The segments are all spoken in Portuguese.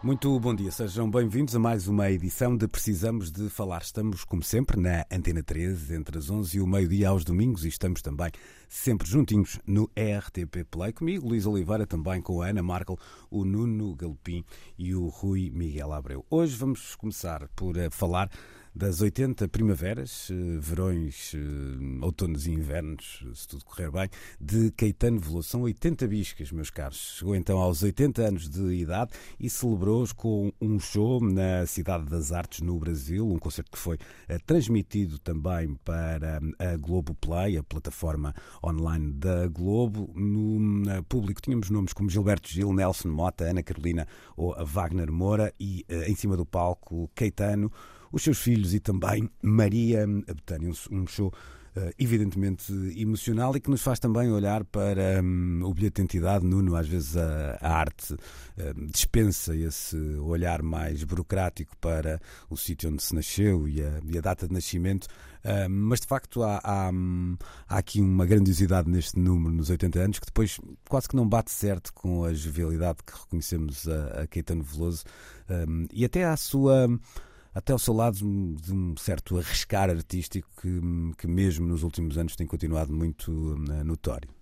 Muito bom dia, sejam bem-vindos a mais uma edição de Precisamos de Falar. Estamos, como sempre, na Antena 13, entre as 11 e o meio-dia aos domingos e estamos também sempre juntinhos no RTP Play. Comigo, Luís Oliveira, também com a Ana Markel, o Nuno Galopim e o Rui Miguel Abreu. Hoje vamos começar por uh, falar das 80 primaveras, eh, verões, eh, outonos e invernos, se tudo correr bem, de Caetano Veloso. São 80 biscas, meus caros. Chegou então aos 80 anos de idade e celebrou-os com um show na Cidade das Artes, no Brasil, um concerto que foi eh, transmitido também para a Globo Play, a plataforma online da Globo. No público tínhamos nomes como Gilberto Gil, Nelson Mota, Ana Carolina ou Wagner Moura e em cima do palco Caetano os seus filhos e também Maria Betânia. Um show uh, evidentemente emocional e que nos faz também olhar para um, o bilhete de identidade. Nuno, às vezes a, a arte uh, dispensa esse olhar mais burocrático para o sítio onde se nasceu e a, e a data de nascimento. Uh, mas de facto há, há, há, aqui uma grandiosidade neste número, nos 80 anos, que depois quase que não bate certo com a jovialidade que reconhecemos a, a Caetano Veloso e até à sua até ao seu lado de um certo arriscar artístico que, que mesmo nos últimos anos tem continuado muito uh, notório.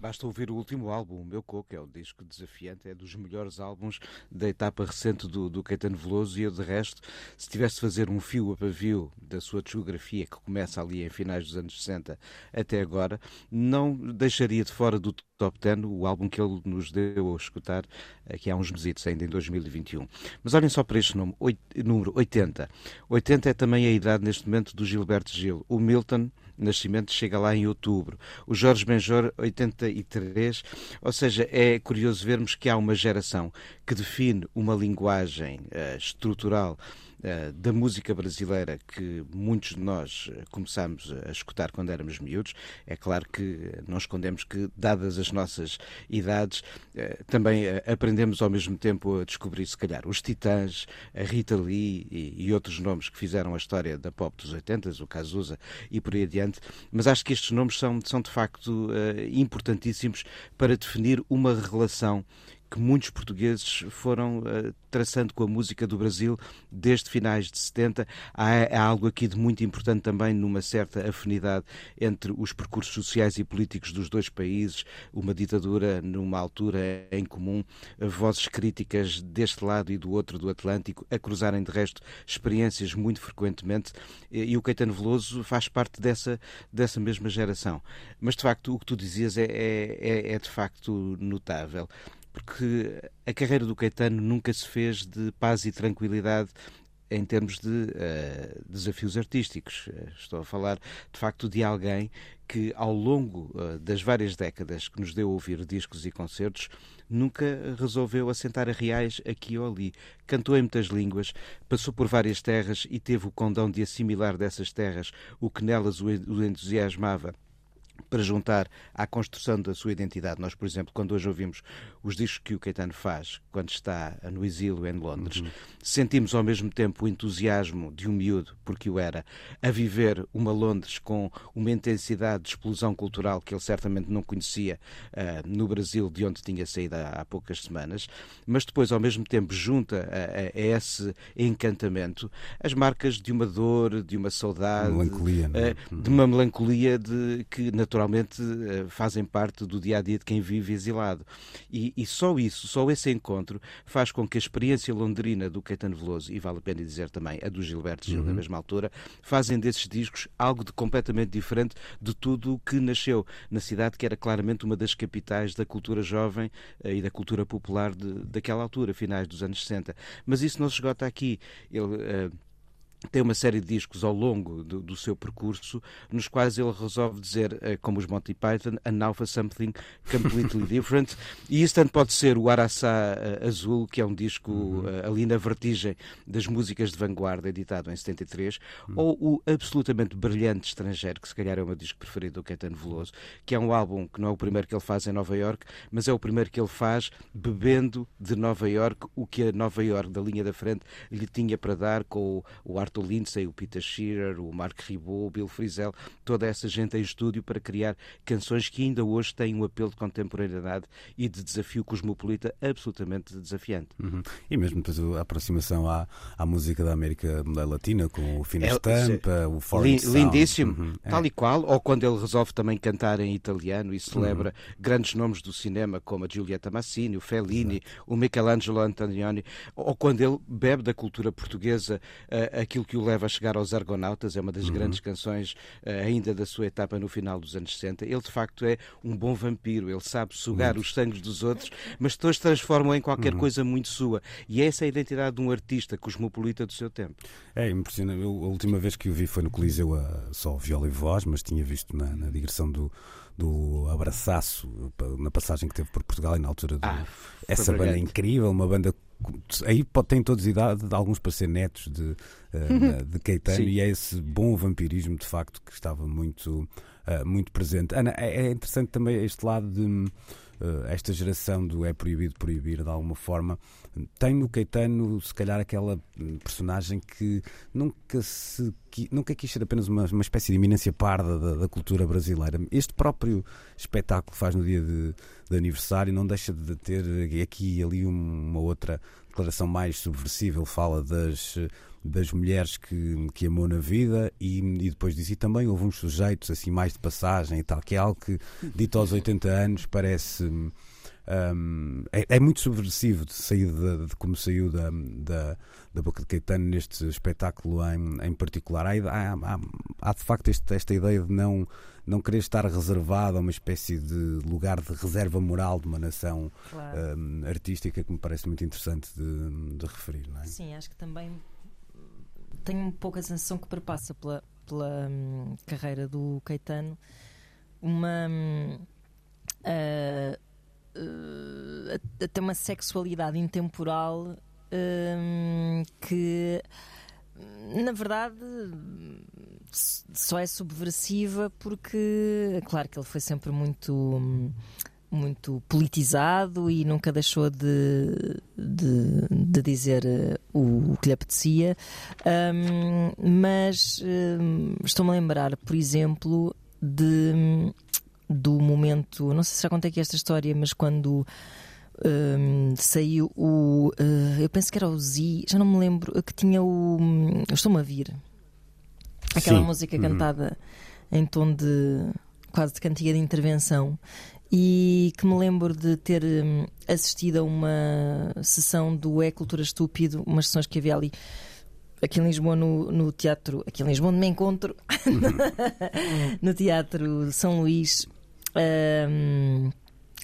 Basta ouvir o último álbum, o Meu Coco, é o disco desafiante, é dos melhores álbuns da etapa recente do, do Caetano Veloso e eu, de resto, se tivesse de fazer um fio a pavio da sua discografia, que começa ali em finais dos anos 60 até agora, não deixaria de fora do top 10 o álbum que ele nos deu a escutar aqui há uns meses, ainda em 2021. Mas olhem só para este nome, número 80. 80 é também a idade neste momento do Gilberto Gil. O Milton Nascimento chega lá em outubro. O Jorge Benjor, 83. Ou seja, é curioso vermos que há uma geração que define uma linguagem uh, estrutural da música brasileira que muitos de nós uh, começámos a escutar quando éramos miúdos. É claro que não escondemos que, dadas as nossas idades, também aprendemos ao mesmo tempo a descobrir, se calhar, os Titãs, a Rita Lee e, outros nomes que fizeram a história da pop dos 80, o Cazuza e por aí adiante mas acho que estes nomes são, são de facto importantíssimos para definir uma relação que muitos portugueses foram uh, traçando com a música do Brasil desde finais de 70. Há, há, algo aqui de muito importante também numa certa afinidade entre os percursos sociais e políticos dos dois países, uma ditadura numa altura em comum, vozes críticas deste lado e do outro do Atlântico, a cruzarem de resto experiências muito frequentemente, e, e o Caetano Veloso faz parte dessa, dessa mesma geração. Mas de facto o que tu dizias é, é, é, é de facto notável porque a carreira do Caetano nunca se fez de paz e tranquilidade em termos de uh, desafios artísticos. Estou a falar, de facto, de alguém que, ao longo uh, das várias décadas que nos deu a ouvir discos e concertos, nunca resolveu assentar a reais aqui ou ali. Cantou em muitas línguas, passou por várias terras e teve o condão de assimilar dessas terras o que nelas o entusiasmava para juntar à construção da sua identidade. Nós, por exemplo, quando hoje ouvimos os discos que o Caetano faz quando está no exílio em Londres, uhum. sentimos ao mesmo tempo o entusiasmo de um miúdo, porque o era, a viver uma Londres com uma intensidade de explosão cultural que ele certamente não conhecia uh, no Brasil, de onde tinha saído há, há, poucas semanas, mas depois, ao mesmo tempo, junta a, a, a, esse encantamento as marcas de uma dor, de uma saudade, melancolia, uh, de uma melancolia de que naturalmente uh, fazem parte do dia a dia de quem vive exilado. E, e, só isso, só esse encontro, faz com que a experiência londrina do Caetano Veloso, e vale a pena dizer também a do Gilberto Gil, uhum. na mesma altura, fazem desses discos algo de completamente diferente de tudo o que nasceu na cidade, que era claramente uma das capitais da cultura jovem uh, e da cultura popular de, daquela altura, finais dos anos 60. Mas isso não se esgota aqui. Ele. Uh, tem uma série de discos ao longo do, do, seu percurso nos quais ele resolve dizer, eh, como os Monty Python, and now for something completely different. E isso tanto pode ser o Araçá uh, Azul, que é um disco uh, ali na vertigem das músicas de vanguarda, editado em 73, uhum. ou o absolutamente brilhante Estrangeiro, que se calhar é o meu disco preferido do Caetano Veloso, que é um álbum que não é o primeiro que ele faz em Nova York, mas é o primeiro que ele faz bebendo de Nova York o que a Nova York da linha da frente lhe tinha para dar com o, o Arthur Lindsay, o Peter Shearer, o Mark Ribot, o Bill Frisell, toda essa gente em estúdio para criar canções que ainda hoje têm um apelo de contemporaneidade e de desafio cosmopolita absolutamente desafiante. Uhum. E mesmo depois a aproximação à, à música da América Latina, com o Fina é, Estampa, o Foreign li, Lindíssimo, uhum. É. tal e qual, ou quando ele resolve também cantar em italiano e celebra uhum. grandes nomes do cinema como a Giulietta Massini, o Fellini, Exato. o Michelangelo Antonioni, ou quando ele bebe da cultura portuguesa uh, aquilo que o leva a chegar aos Argonautas, é uma das uhum. grandes canções uh, ainda da sua etapa no final dos anos 60. Ele de facto é um bom vampiro, ele sabe sugar os sangues dos outros, mas todos transformam em qualquer uhum. coisa muito sua. E essa é a identidade de um artista cosmopolita do seu tempo. É impressionante. Eu, a última vez que o vi foi no Coliseu, a, só viola e voz, mas tinha visto na, na digressão do do Abraçaço, na passagem que teve por Portugal e na altura de, ah, essa banda incrível, uma banda aí tem todos idade, alguns para ser netos de, uh, de Caetano, e é esse bom vampirismo de facto que estava muito, uh, muito presente. Ana, é, é interessante também este lado de esta geração do é proibido proibir de alguma forma tem no Caetano se calhar aquela personagem que nunca se nunca quis ser apenas uma, uma espécie de eminência parda da, da, cultura brasileira. Este próprio espetáculo faz no dia de, de, aniversário não deixa de ter aqui e ali uma outra declaração mais subversível, fala das das mulheres que, que amou na vida e, e depois disso e também houve uns sujeitos assim mais de passagem e tal, que é algo que dito aos 80 anos parece um, é, é, muito subversivo de sair de, de como saiu da, da, da, boca de Caetano neste espetáculo em, em particular. Há, há, há, há de facto este, esta ideia de não, não querer estar reservado a uma espécie de lugar de reserva moral de uma nação claro. um, artística que me parece muito interessante de, de referir. É? Sim, acho que também tenho um pouco a sensação que perpassa pela, pela hum, carreira do Caetano uma. Hum, uh, uh, até uma sexualidade intemporal hum, que na verdade só é subversiva porque claro que ele foi sempre muito muito politizado e nunca deixou de, de, de dizer uh, o, o, que lhe apetecia. Um, mas um, estou-me a lembrar, por exemplo, de, do momento. Não sei se já contei aqui esta história, mas quando. Um, saiu o. Uh, eu penso que era o Z, já não me lembro, que tinha o. Estou-me a vir. Aquela Sim. música uhum. cantada em tom de. quase de cantiga de intervenção e que me lembro de ter hum, assistido a uma sessão do É Cultura Estúpido, umas sessões que havia ali aqui em Lisboa no, no teatro, aqui em Lisboa onde me encontro, no Teatro São Luís. Um,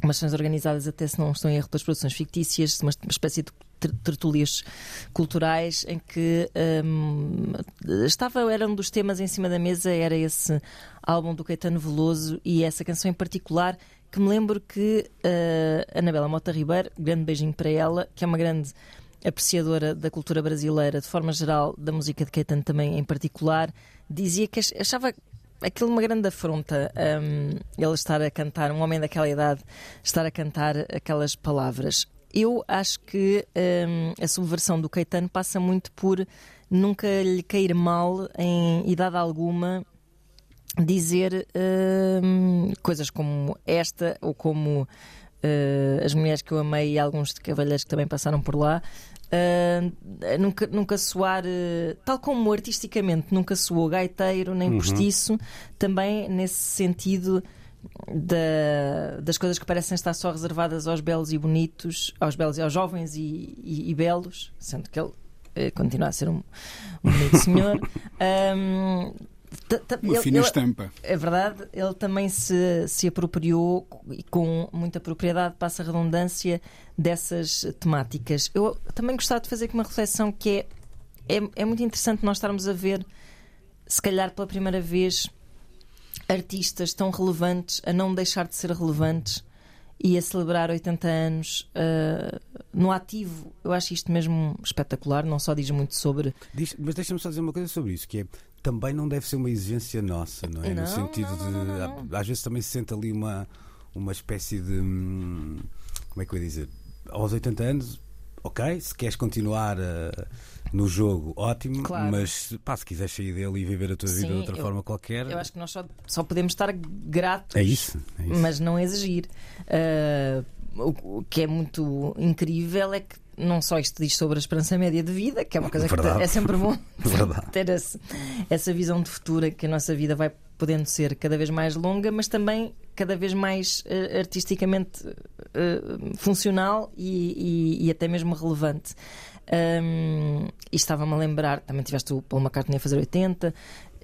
umas sessões organizadas até se não estão em erro pelas produções fictícias, uma, espécie de tertulias culturais em que um, estava, era um dos temas em cima da mesa, era esse álbum do Caetano Veloso e essa canção em particular que me lembro que uh, Anabela Mota Ribeiro, grande beijinho para ela, que é uma grande apreciadora da cultura brasileira, de forma geral, da música de Caetano também em particular, dizia que achava aquilo uma grande afronta um, ele estar a cantar, um homem daquela idade, estar a cantar aquelas palavras. Eu acho que um, a subversão do Caetano passa muito por nunca lhe cair mal em idade alguma dizer uh, coisas como esta ou como uh, as mulheres que eu amei e alguns cavalheiros que também passaram por lá. Uh, nunca, nunca soar, uh, tal como artisticamente nunca soou gaiteiro nem uhum. postiço, também nesse sentido da, das coisas que parecem estar só reservadas aos belos e bonitos, aos belos e aos jovens e, e, e belos, sendo que ele uh, continua a ser um, um bonito senhor. Um, Uma fina ele, estampa. É verdade, ele também se, se apropriou e com muita propriedade, passa a redundância, dessas temáticas. Eu também gostava de fazer aqui uma reflexão que é é, é muito interessante nós estarmos a ver, se calhar pela primeira vez, artistas tão relevantes a não deixar de ser relevantes e a celebrar 80 anos uh, no ativo. Eu acho isto mesmo espetacular, não só diz muito sobre. Diz, mas deixa-me só dizer uma coisa sobre isso, que é também não deve ser uma exigência nossa, não é? Não, no sentido não, de. Às vezes também se sente ali uma, uma espécie de. Hum, como é que eu ia dizer? Aos 80 anos, ok, se queres continuar a no jogo, ótimo, claro. mas pá, se quiseres sair dele e viver a tua Sim, vida de outra eu, forma qualquer. Eu acho que nós só, só podemos estar gratos, é isso, é isso. mas não exigir. Uh, o, o que é muito incrível é que não só isto diz sobre a esperança média de vida, que é uma coisa Verdade. que é sempre bom ter esse, essa visão de futuro que a nossa vida vai podendo ser cada vez mais longa, mas também cada vez mais uh, artisticamente uh, funcional e, e, e, até mesmo relevante. Um, e estava-me a lembrar, também tiveste o Paul McCartney a fazer 80,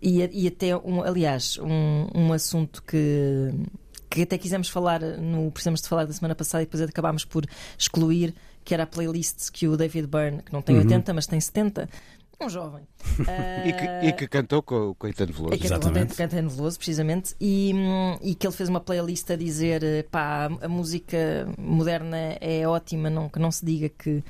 e, e até, um, aliás, um, um assunto que, que até quisemos falar, no precisamos de falar da semana passada e depois acabámos por excluir, que era a playlist que o David Byrne, que não tem uhum. 80, mas tem 70, um jovem. Uh, e, que, e, que, cantou com o Caetano Veloso. Que Exatamente. Com o Caetano Veloso, precisamente. E, e, que ele fez uma playlist a dizer: pá, a música moderna é ótima, não, que não se diga que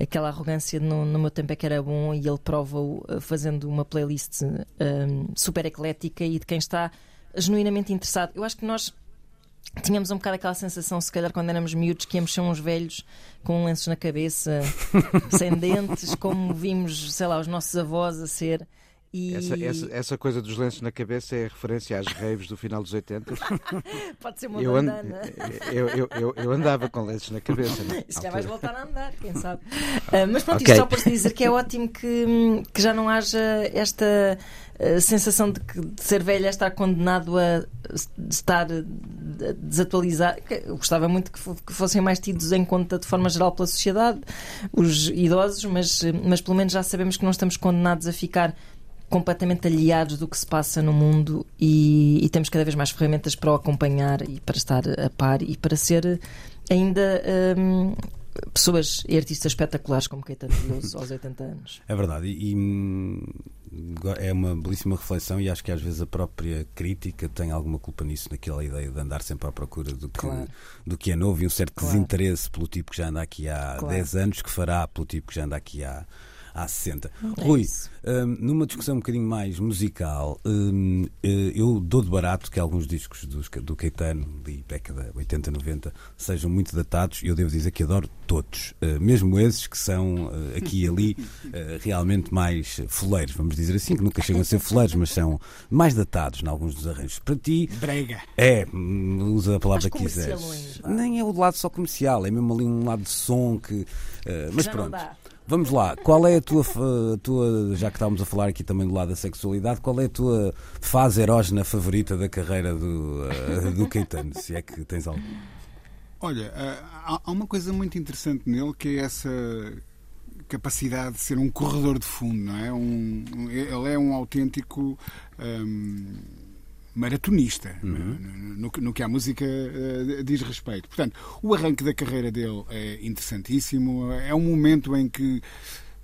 aquela arrogância no, no, meu tempo é que era bom e ele prova-o eh, fazendo uma playlist um, super eclética e de quem está genuinamente interessado. Eu acho que nós tínhamos um bocado aquela sensação, se calhar quando éramos miúdos, que íamos ser uns velhos com lenços na cabeça, sem dentes, como vimos, sei lá, os nossos avós a ser. E... Essa, essa, essa, coisa dos lenços na cabeça é referência às raves do final dos 80? Pode ser uma eu bandana. eu, eu, eu, eu, andava com lenços na cabeça. Não? Se já vais voltar a andar, quem sabe. Uh, mas pronto, okay. isto só para dizer que é ótimo que, que já não haja esta uh, sensação de que de ser velho é estar condenado a estar desatualizado. Eu gostava muito que fossem mais tidos em conta de forma geral pela sociedade, os idosos, mas, mas pelo menos já sabemos que não estamos condenados a ficar completamente aliados do que se passa no mundo e, e, temos cada vez mais ferramentas para o acompanhar e para estar a par e para ser ainda um, pessoas e artistas espetaculares como Caetano Veloso aos 80 anos. É verdade e, e, é uma belíssima reflexão e acho que às vezes a própria crítica tem alguma culpa nisso, naquela ideia de andar sempre à procura do que, claro. do que é novo e um certo claro. desinteresse pelo tipo que já anda aqui há claro. 10 anos que fará pelo tipo que já anda aqui há há 60. É Rui, um, numa discussão um bocadinho mais musical, um, eh, eu dou de barato que alguns discos do, do Caetano, de década 80, 90, sejam muito datados e eu devo dizer que adoro todos, uh, mesmo esses que são uh, aqui e ali uh, realmente mais foleiros, vamos dizer assim, que nunca chegam a ser foleiros, mas são mais datados em alguns dos arranjos. Para ti. Brega. É, hum, usa a palavra que quiseres. Nem é o lado só comercial, é mesmo ali um lado de som que. mas Já pronto. Vamos lá, qual é a tua, a tua, já que estávamos a falar aqui também do lado da sexualidade, qual é a tua fase erógena favorita da carreira do, uh, do Caetano, se é que tens algo? Olha, eh, há uma coisa muito interessante nele que é essa capacidade de ser um corredor de fundo, não é? Um, ele é um autêntico. Um, maratonista uhum. no, no, que a música uh, diz respeito. Portanto, o arranque da carreira dele é interessantíssimo. É um momento em que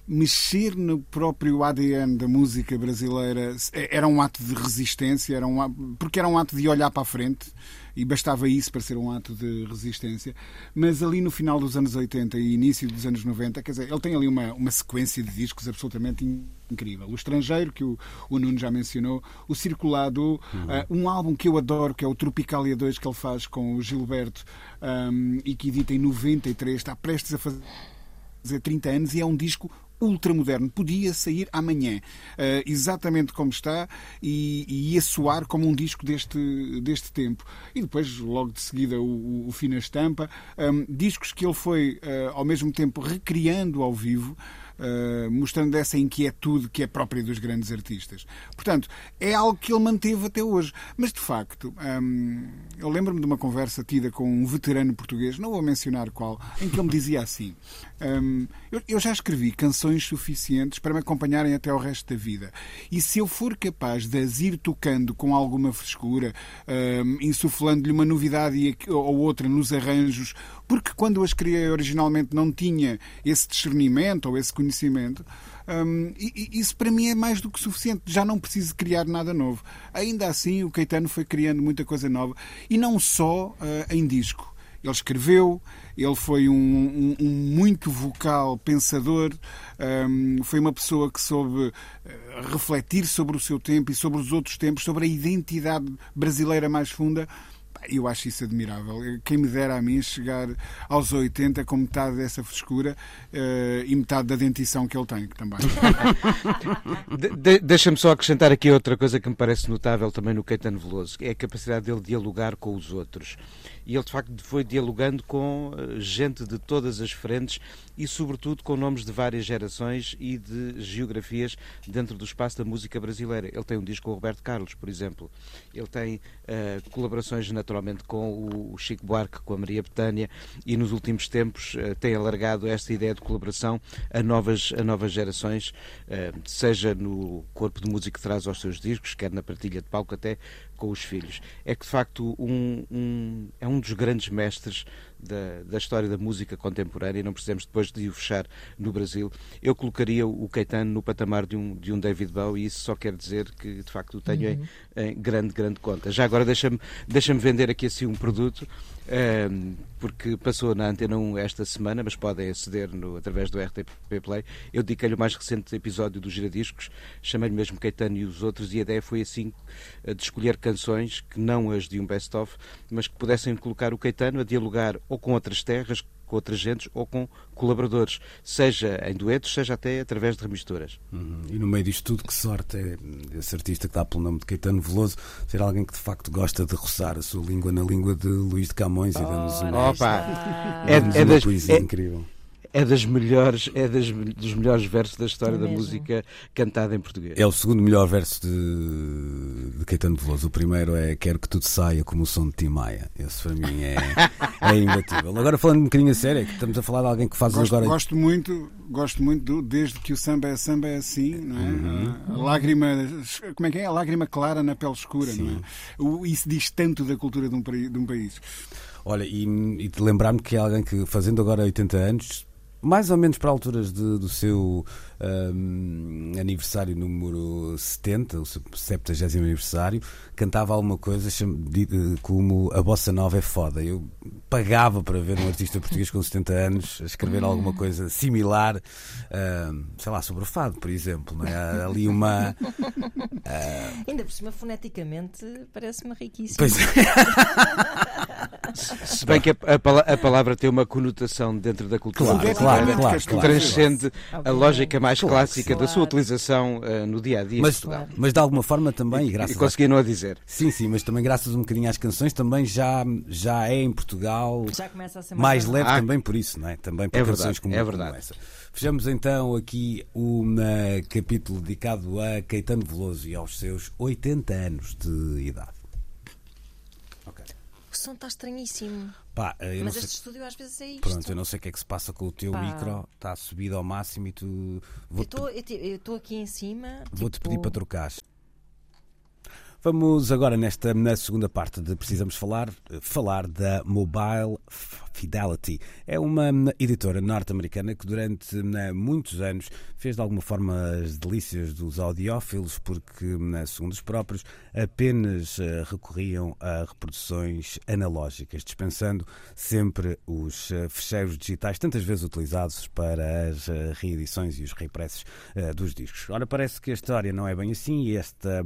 mexer no próprio ADN da música brasileira era um ato de resistência, era um, porque era um ato de olhar para a frente e bastava isso para ser um ato de resistência. Mas ali no final dos anos 80 e início dos anos 90, quer dizer, ele tem ali uma, uma sequência de discos absolutamente incrível. O Estrangeiro, que o, o Nuno já mencionou, o Circulado, uhum. uh, um álbum que eu adoro, que é o Tropicalia 2, que ele faz com o Gilberto um, e que edita em 93, está prestes a fazer 30 anos e é um disco ultramoderno. Podia sair amanhã, uh, exatamente como está, e, e ia soar como um disco deste, deste tempo. E depois, logo de seguida, o, o Fina Estampa. Um, discos que ele foi, uh, ao mesmo tempo, recriando ao vivo. Uh, mostrando essa inquietude que é própria dos grandes artistas. Portanto, é algo que ele manteve até hoje. Mas, de facto, um, eu lembro-me de uma conversa tida com um veterano português, não vou mencionar qual, em que ele me dizia assim: um, eu, eu, já escrevi canções suficientes para me acompanharem até o resto da vida. E se eu for capaz de as ir tocando com alguma frescura, um, insuflando-lhe uma novidade ou outra nos arranjos, porque quando as criei originalmente não tinha esse discernimento ou esse conhecimento, Um, e, e isso para mim é mais do que suficiente. Já não preciso criar nada novo. Ainda assim, o Caetano foi criando muita coisa nova e não só uh, em disco. Ele escreveu, ele foi um, um, um muito vocal pensador, um, foi uma pessoa que soube eh, refletir sobre o seu tempo e sobre os outros tempos, sobre a identidade brasileira mais funda. Eu acho isso admirável. Quem me dera a mim chegar aos 80 com metade dessa frescura uh, e metade da dentição que ele tem também. de, de, Deixa-me só acrescentar aqui outra coisa que me parece notável também no Caetano Veloso, é a capacidade dele de dialogar com os outros e ele de facto foi dialogando com eh, gente de todas as frentes e sobretudo com nomes de várias gerações e de geografias dentro do espaço da música brasileira. Ele tem um disco com o Roberto Carlos, por exemplo. Ele tem uh, colaborações naturalmente com o Chico Buarque, com a Maria Betânia e nos últimos tempos uh, tem alargado esta ideia de colaboração a novas, a novas gerações, uh, seja no corpo de música que traz aos seus discos, quer na partilha de palco até com os filhos. É que de facto um, um é um dos grandes mestres da, da, história da música contemporânea, e não precisamos depois de o fechar no Brasil. Eu colocaria o Caetano no patamar de um, de um David Bowie, e isso só quer dizer que de facto o tenho uhum. em, em, grande, grande conta. Já agora deixa-me deixa vender aqui assim um produto porque passou na Antena 1 esta semana, mas podem aceder no, através do RTP Play. Eu dediquei-lhe o mais recente episódio dos Giradiscos, chamei-lhe mesmo Caetano e os outros, e a ideia foi assim de escolher canções que não as de um best-of, mas que pudessem colocar o Caetano a dialogar ou com outras terras, com outras gentes ou com colaboradores, seja em duetos, seja até através de remisturas. Uhum. E no meio disto tudo, que sorte é esse artista que dá pelo nome de Caetano Veloso ser alguém que de facto gosta de roçar a sua língua na língua de Luís de Camões oh, e damos uma, Opa. É, é, das, poesia é, incrível é das melhores, é das, dos melhores versos da história é da música cantada em português. É o segundo melhor verso de, de Caetano Veloso. O primeiro é Quero que tudo saia como o som de Tim Maia. Esse para mim é, é imbatível. Agora falando um bocadinho a sério, é que estamos a falar de alguém que faz gosto, agora. Gosto muito, gosto muito do, desde que o samba é samba é assim, não é? Uhum. A, lágrima, como é que é? A lágrima clara na pele escura, Sim. não é? O, isso diz tanto da cultura de um, de um país. Olha, e, e lembrar-me que é alguém que, fazendo agora 80 anos, mais ou menos para alturas de, do seu um, aniversário número 70, o seu 70 aniversário, cantava alguma coisa como A Bossa Nova é foda. Eu pagava para ver um artista português com 70 anos escrever alguma coisa similar, um, sei lá, sobre o fado, por exemplo. Não é? Ali uma. Uh... Ainda por cima, foneticamente, parece-me riquíssimo. Pois é. Se bem que a, a, a, palavra tem uma conotação dentro da cultura claro, claro, claro, que transcende a lógica mais claro, clássica claro. da sua utilização uh, no dia a dia. Mas, mas de alguma forma também, e, graças e conseguiram a dizer. Sim, sim, mas também graças um bocadinho às canções, também já, já é em Portugal mais, mais leve ah, também por isso, não é? Também por é canções verdade, como, é verdade. como essa. Fechamos então aqui um uh, capítulo dedicado a Caetano Veloso e aos seus 80 anos de idade. Som está estranhíssimo. Pá, Mas este sei... estúdio às vezes é isto. Pronto, eu não sei o que é que se passa com o teu Pá. micro, está subido ao máximo e tu. Eu estou aqui em cima. Vou-te tipo... pedir para trocar. Vamos agora, nesta na segunda parte de Precisamos Falar, falar da Mobile Fidelity. É uma editora norte-americana que durante né, muitos anos fez de alguma forma as delícias dos audiófilos, porque, né, segundo os próprios, apenas uh, recorriam a reproduções analógicas, dispensando sempre os fecheiros digitais, tantas vezes utilizados para as reedições e os repressos dos discos. Ora, parece que a história não é bem assim e esta,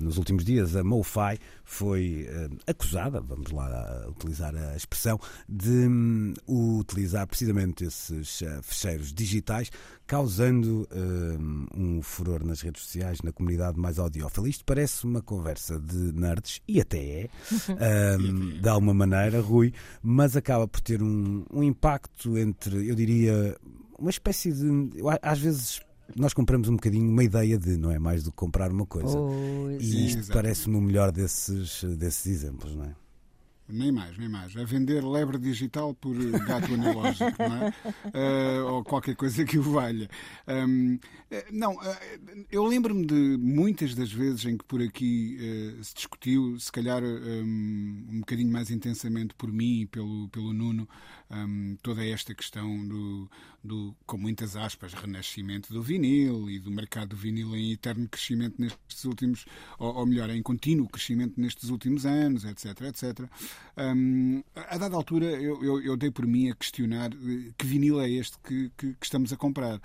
nos últimos dias, a MoFi foi acusada, vamos lá utilizar a expressão, de um, utilizar precisamente esses uh, fecheiros digitais, causando um, um furor nas redes sociais, na comunidade mais audiófila. Isto parece uma conversa de nerds, e até é, um, de alguma maneira, Rui, mas acaba por ter um, um impacto entre, eu diria, uma espécie de. Às vezes nós compramos um bocadinho uma ideia de, não é? Mais do que comprar uma coisa. Oh, e isto parece-me o melhor desses, desses exemplos, não é? Nem mais, nem mais. A vender lebre digital por gato analógico, não é? Uh, ou qualquer coisa que o valha. Um, não, uh, eu lembro-me de muitas das vezes em que por aqui uh, se discutiu, se calhar um, um bocadinho mais intensamente por mim e pelo, pelo Nuno, um, toda esta questão do, do, com muitas aspas, renascimento do vinil e do mercado do vinil em eterno crescimento nestes últimos, ou, ou melhor, em contínuo crescimento nestes últimos anos, etc, etc. Um, a dada altura eu, eu, eu, dei por mim a questionar eh, que vinil é este que, que, que estamos a comprar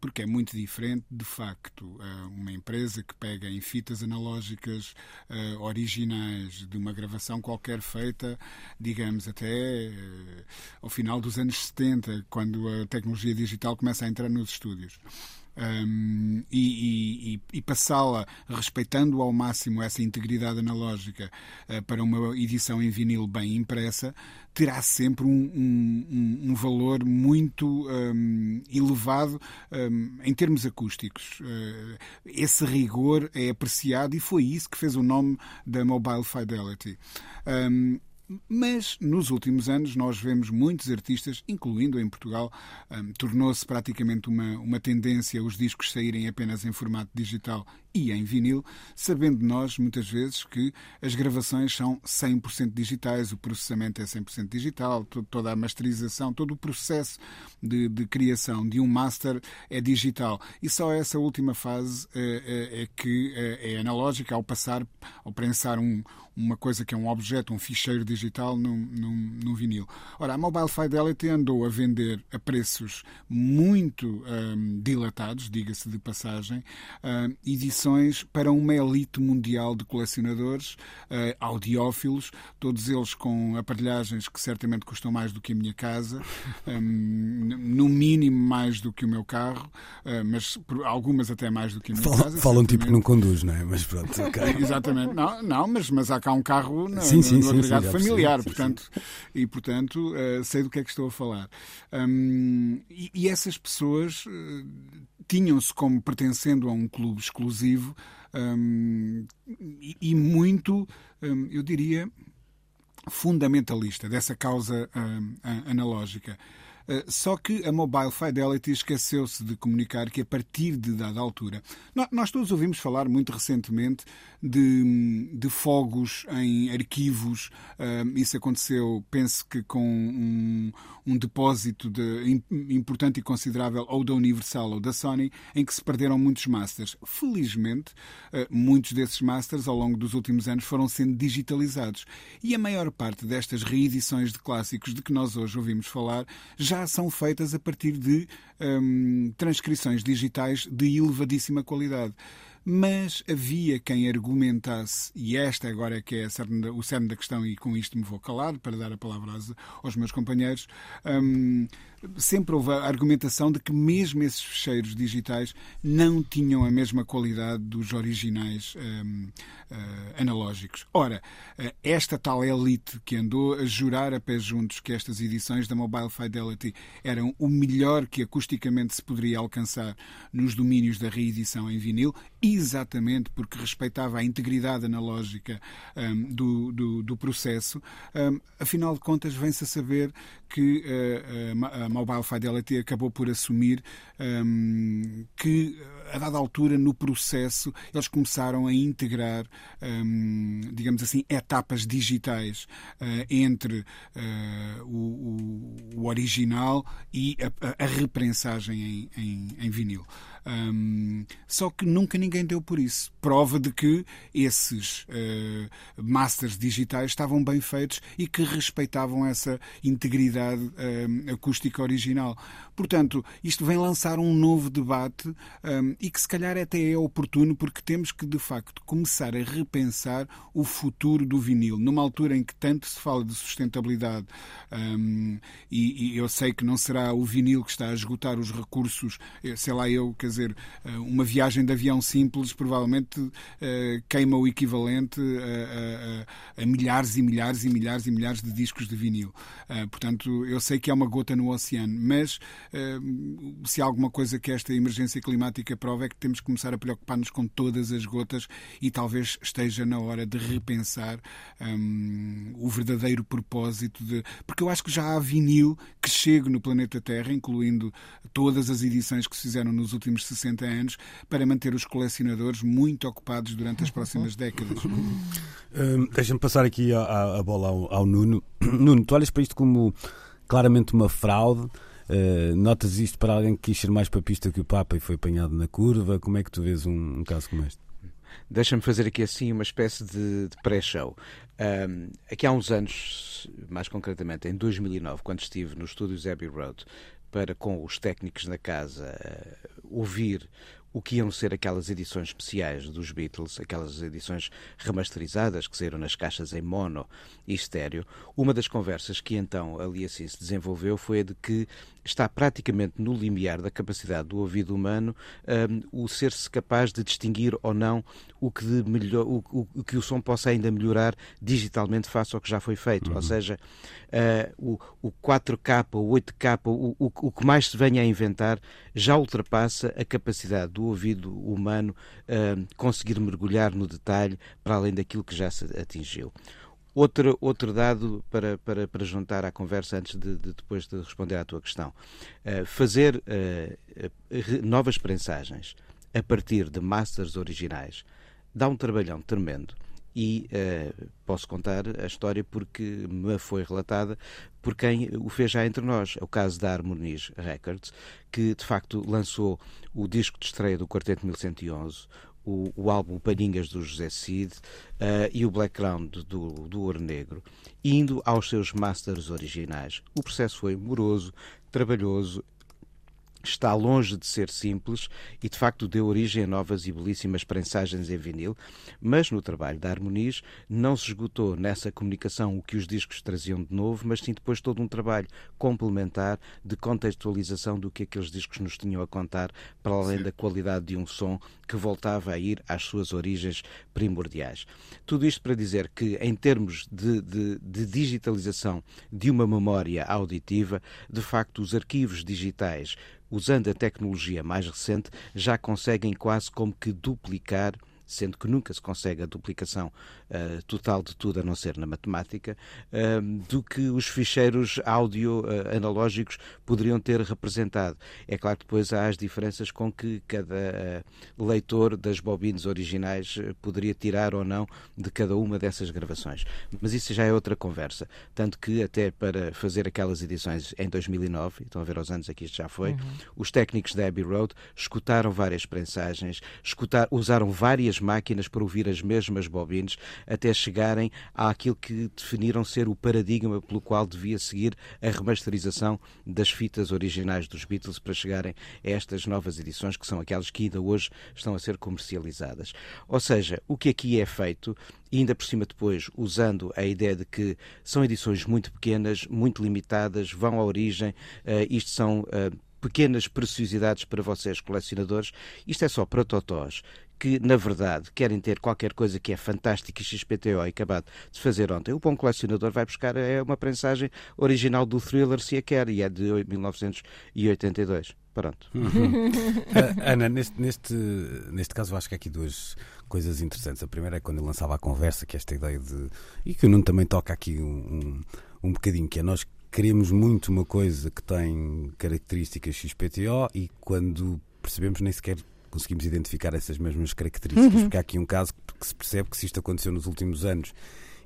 porque é muito diferente, de facto, uh, uma empresa que pega em fitas analógicas uh, originais de uma gravação qualquer feita, digamos, até uh, ao final dos anos 70, quando a tecnologia digital começa a entrar nos estúdios um, e, e, e passá-la respeitando ao máximo essa integridade analógica uh, para uma edição em vinil bem impressa, terá sempre um, um, um valor muito elevado em termos acústicos. Uh, esse rigor é apreciado e foi isso que fez o nome da Mobile Fidelity. Mas nos últimos anos nós vemos muitos artistas, incluindo em Portugal, um, tornou-se praticamente uma, uma tendência os discos saírem apenas em formato digital e em vinil, sabendo nós muitas vezes que as gravações são 100% digitais, o processamento é 100% digital, toda a masterização, todo o processo de, de, criação de um master é digital. E só essa última fase é, é, é que é, é analógica ao passar, ao prensar um, uma coisa que é um objeto, um ficheiro digital num, num, num vinil. Ora, a Mobile Fidelity andou a vender a preços muito um, dilatados, diga-se de passagem, um, para uma elite mundial de colecionadores, uh, audiófilos, todos eles com aparelhagens que certamente custam mais do que a minha casa, um, no mínimo mais do que o meu carro, uh, mas algumas até mais do que a minha Fala, casa. Falam tipo que não conduz, não é? Mas pronto, okay. Exatamente. Não, não mas, mas há cá um carro no, sim, sim, no, no agregado sim, familiar, portanto, e portanto uh, sei do que é que estou a falar. Um, e, essas pessoas tinham-se como pertencendo a um clube exclusivo um, e, e, muito, um, eu diria, fundamentalista dessa causa hum, analógica. Eh, só que a Mobile Fidelity esqueceu-se de comunicar que a partir de dada altura. Nós todos ouvimos falar muito recentemente de, de fogos em arquivos. Eh, isso aconteceu, penso que com um, um depósito de, importante e considerável ou da Universal ou da Sony, em que se perderam muitos masters. Felizmente, eh, muitos desses masters ao longo dos últimos anos foram sendo digitalizados. E a maior parte destas reedições de clássicos de que nós hoje ouvimos falar já já são feitas a partir de um, transcrições digitais de elevadíssima qualidade. Mas havia quem argumentasse, e esta agora é que é o cerne da questão, e com isto me vou calar para dar a palavra aos meus companheiros, um, sempre houve a argumentação de que mesmo esses fecheiros digitais não tinham a mesma qualidade dos originais um, uh, analógicos. Ora, uh, esta tal elite que andou a jurar a pés juntos que estas edições da Mobile Fidelity eram o melhor que acusticamente se poderia alcançar nos domínios da reedição em vinil, exatamente porque respeitava a integridade analógica um, do, do, do, processo, um, afinal de contas, vem-se a saber que uh, a Mobile Fidelity acabou por assumir um, que, a dada altura, no processo, eles começaram a integrar, um, digamos assim, etapas digitais uh, entre uh, o, o, original e a, a reprensagem em, em, em vinil. Um, só que nunca ninguém deu por isso. Prova de que esses uh, masters digitais estavam bem feitos e que respeitavam essa integridade acústica original. Portanto, isto vem lançar um novo debate um, e que se calhar até é oportuno porque temos que, de facto, começar a repensar o futuro do vinil. Numa altura em que tanto se fala de sustentabilidade um, e, e, eu sei que não será o vinil que está a esgotar os recursos, sei lá eu, quer dizer, dizer, uma viagem de avião simples provavelmente queima o equivalente a, a, a, milhares e milhares e milhares e milhares de discos de vinil. Portanto, eu sei que é uma gota no oceano, mas se há alguma coisa que esta emergência climática prova é que temos que começar a preocupar-nos com todas as gotas e talvez esteja na hora de repensar um, o verdadeiro propósito de. Porque eu acho que já há vinil que chegue no planeta Terra, incluindo todas as edições que se fizeram nos últimos 60 anos, para manter os colecionadores muito ocupados durante as próximas décadas. Um, Deixa-me passar aqui a, a bola ao, ao Nuno. Nuno, tu olhas para isto como claramente uma fraude. Uh, notas isto para alguém que quis ser mais papista que o Papa e foi apanhado na curva? Como é que tu vês um, um caso como este? Deixa-me fazer aqui assim uma espécie de, de pré-show. Um, aqui há uns anos, mais concretamente em 2009, quando estive nos estúdios Abbey Road para com os técnicos na casa ouvir o que iam ser aquelas edições especiais dos Beatles, aquelas edições remasterizadas que saíram nas caixas em mono e estéreo. Uma das conversas que então ali assim se desenvolveu foi a de que está praticamente no limiar da capacidade do ouvido humano um, o ser-se capaz de distinguir ou não o que, melhor, o, o, o, que o som possa ainda melhorar digitalmente face ao que já foi feito. Uhum. Ou seja, uh, o, o 4K, o 8K, o, o, o que mais se venha a inventar já ultrapassa a capacidade do ouvido humano uh, conseguir mergulhar no detalhe para além daquilo que já se atingiu. Outro, outro dado para, para, para juntar à conversa antes de, de depois de responder à tua questão. Uh, fazer uh, novas prensagens a partir de masters originais dá um trabalhão tremendo e uh, posso contar a história porque me foi relatada por quem o fez já entre nós. É o caso da Harmonies Records, que de facto lançou o disco de estreia do Quarteto 1111, o, o álbum Palhinhas do José Cid uh, e o Background do, do Ouro Negro, indo aos seus masters originais. O processo foi moroso, trabalhoso, está longe de ser simples e de facto deu origem a novas e belíssimas prensagens em vinil, mas no trabalho da Harmonies não se esgotou nessa comunicação o que os discos traziam de novo, mas sim depois todo um trabalho complementar de contextualização do que aqueles discos nos tinham a contar, para além da qualidade de um som que voltava a ir às suas origens primordiais. Tudo isto para dizer que, em termos de, de, de digitalização de uma memória auditiva, de facto, os arquivos digitais usando a tecnologia mais recente, já conseguem quase como que duplicar sendo que nunca se consegue a duplicação uh, total de tudo, a não ser na matemática, uh, do que os ficheiros áudio uh, analógicos poderiam ter representado. É claro que depois há as diferenças com que cada leitor das bobines originais poderia tirar ou não de cada uma dessas gravações. Mas isso já é outra conversa. Tanto que, até para fazer aquelas edições em 2009, estão a ver os anos aqui isto já foi, uhum. os técnicos da Abbey Road escutaram várias prensagens, escutar, usaram várias várias máquinas para ouvir as mesmas bobines até chegarem àquilo que definiram ser o paradigma pelo qual devia seguir a remasterização das fitas originais dos Beatles para chegarem a estas novas edições que são aquelas que ainda hoje estão a ser comercializadas. Ou seja, o que aqui é feito e ainda por cima depois usando a ideia de que são edições muito pequenas, muito limitadas, vão à origem, uh, isto são uh, pequenas preciosidades para vocês colecionadores, isto é só para totós que, na verdade, querem ter qualquer coisa que é fantástica e XPTO e acabado de fazer ontem, o bom colecionador vai buscar é uma prensagem original do thriller, se a quer, e é de 1982. Pronto. Uhum. uh, Ana, neste, neste, neste caso, acho que há aqui duas coisas interessantes. A primeira é quando eu lançava a conversa, que é esta ideia de. e que o Nuno também toca aqui um, um, um bocadinho, que é nós queremos muito uma coisa que tem características XPTO e quando percebemos nem sequer conseguimos identificar essas mesmas características, uhum. porque há aqui um caso que se percebe que se isto aconteceu nos últimos anos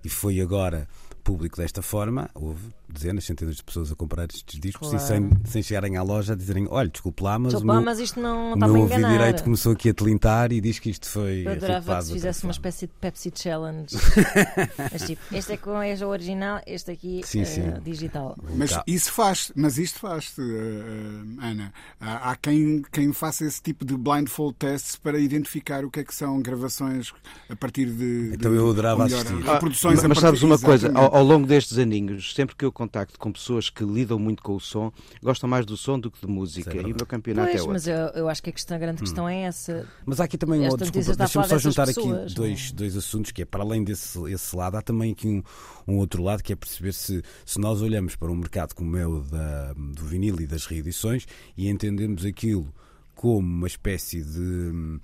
e foi agora público desta forma, houve dezenas, centenas de pessoas a comprar estes discos claro. e sem, sem chegarem à loja a dizerem: olha, desculpe lá, mas desculpe o meu, mas isto não o meu ouvido direito começou aqui a telintar e diz que isto foi. Eu adorava que se fizesse uma espécie de Pepsi Challenge. mas tipo, este é com este é o original, este aqui sim, sim. é digital. Mas isso faz, mas isto faz, uh, Ana. Há, há quem, quem faça esse tipo de blindfold tests para identificar o que é que são gravações a partir de. Então de, eu adorava melhor, assistir. Reproduções ah, mas, mas sabes uma coisa, ao, ao longo destes aninhos, sempre que eu contacto com pessoas que lidam muito com o som, gostam mais do som do que de música. Certo. E o meu campeonato Pois, é outro. mas eu, eu acho que a, questão, a grande questão é essa. Mas há aqui também, desculpa, está a deixa-me só juntar pessoas, aqui dois, dois assuntos, que é para além desse esse lado, há também aqui um, um outro lado, que é perceber se, se nós olhamos para um mercado como é o da, do vinil e das reedições e entendemos aquilo como uma espécie de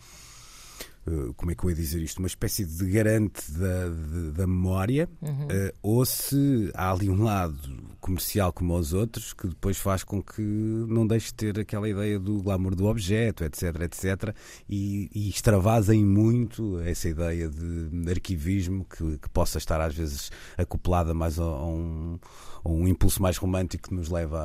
como é que eu ia dizer isto? Uma espécie de garante da, de- da memória, eh, ou se há ali um lado comercial como os outros que depois faz com que não deixe de ter aquela ideia do glamour do objeto, etc, etc, e, e extravasem muito essa ideia de arquivismo que, que possa estar às vezes acoplada mais a, a um, um impulso mais romântico que nos leva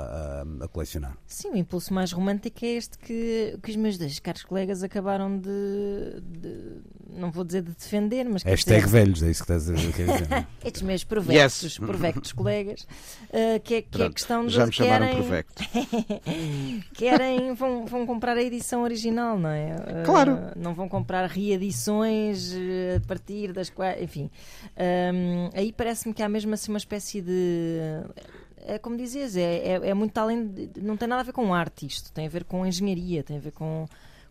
a, a colecionar. Sim, o impulso mais romântico é este que, que os meus dois caros colegas acabaram de, de- não vou dizer de defender, mas Hashtag dizer, velhos, é isso que estás a dizer. estes meus provectos, Yes. provectos colegas, uh, que, é, que é a Pronto, questão de já me chamaram querem, provecto. querem vão, vão comprar a edição original, não é? Uh, Claro. não vão comprar reedições uh, a partir das quais, enfim. Um, aí parece-me que há mesmo assim uma espécie de é como dizias, é, é, é muito além não tem nada a ver com arte isto, tem a ver com engenharia, tem a ver com,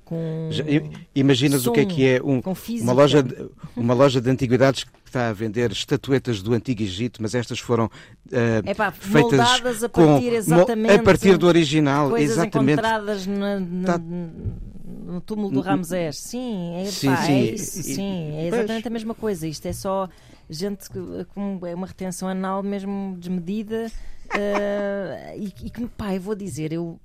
com Já- Imaginas o que é que é um, com uma, loja de, uma loja de antiguidades que está a vender estatuetas do Antigo Egito, mas estas foram eh, Epá, feitas a com- partir exatamente a partir do original, coisas exatamente. encontradas na- na- Tá. no túmulo do Ramsés. Sim, é, Sim, pá, sim. é isso, sim, é exatamente a mesma coisa. Isto é só gente com é uma retenção anal mesmo desmedida eh, e, e que, pá, eu vou dizer, eu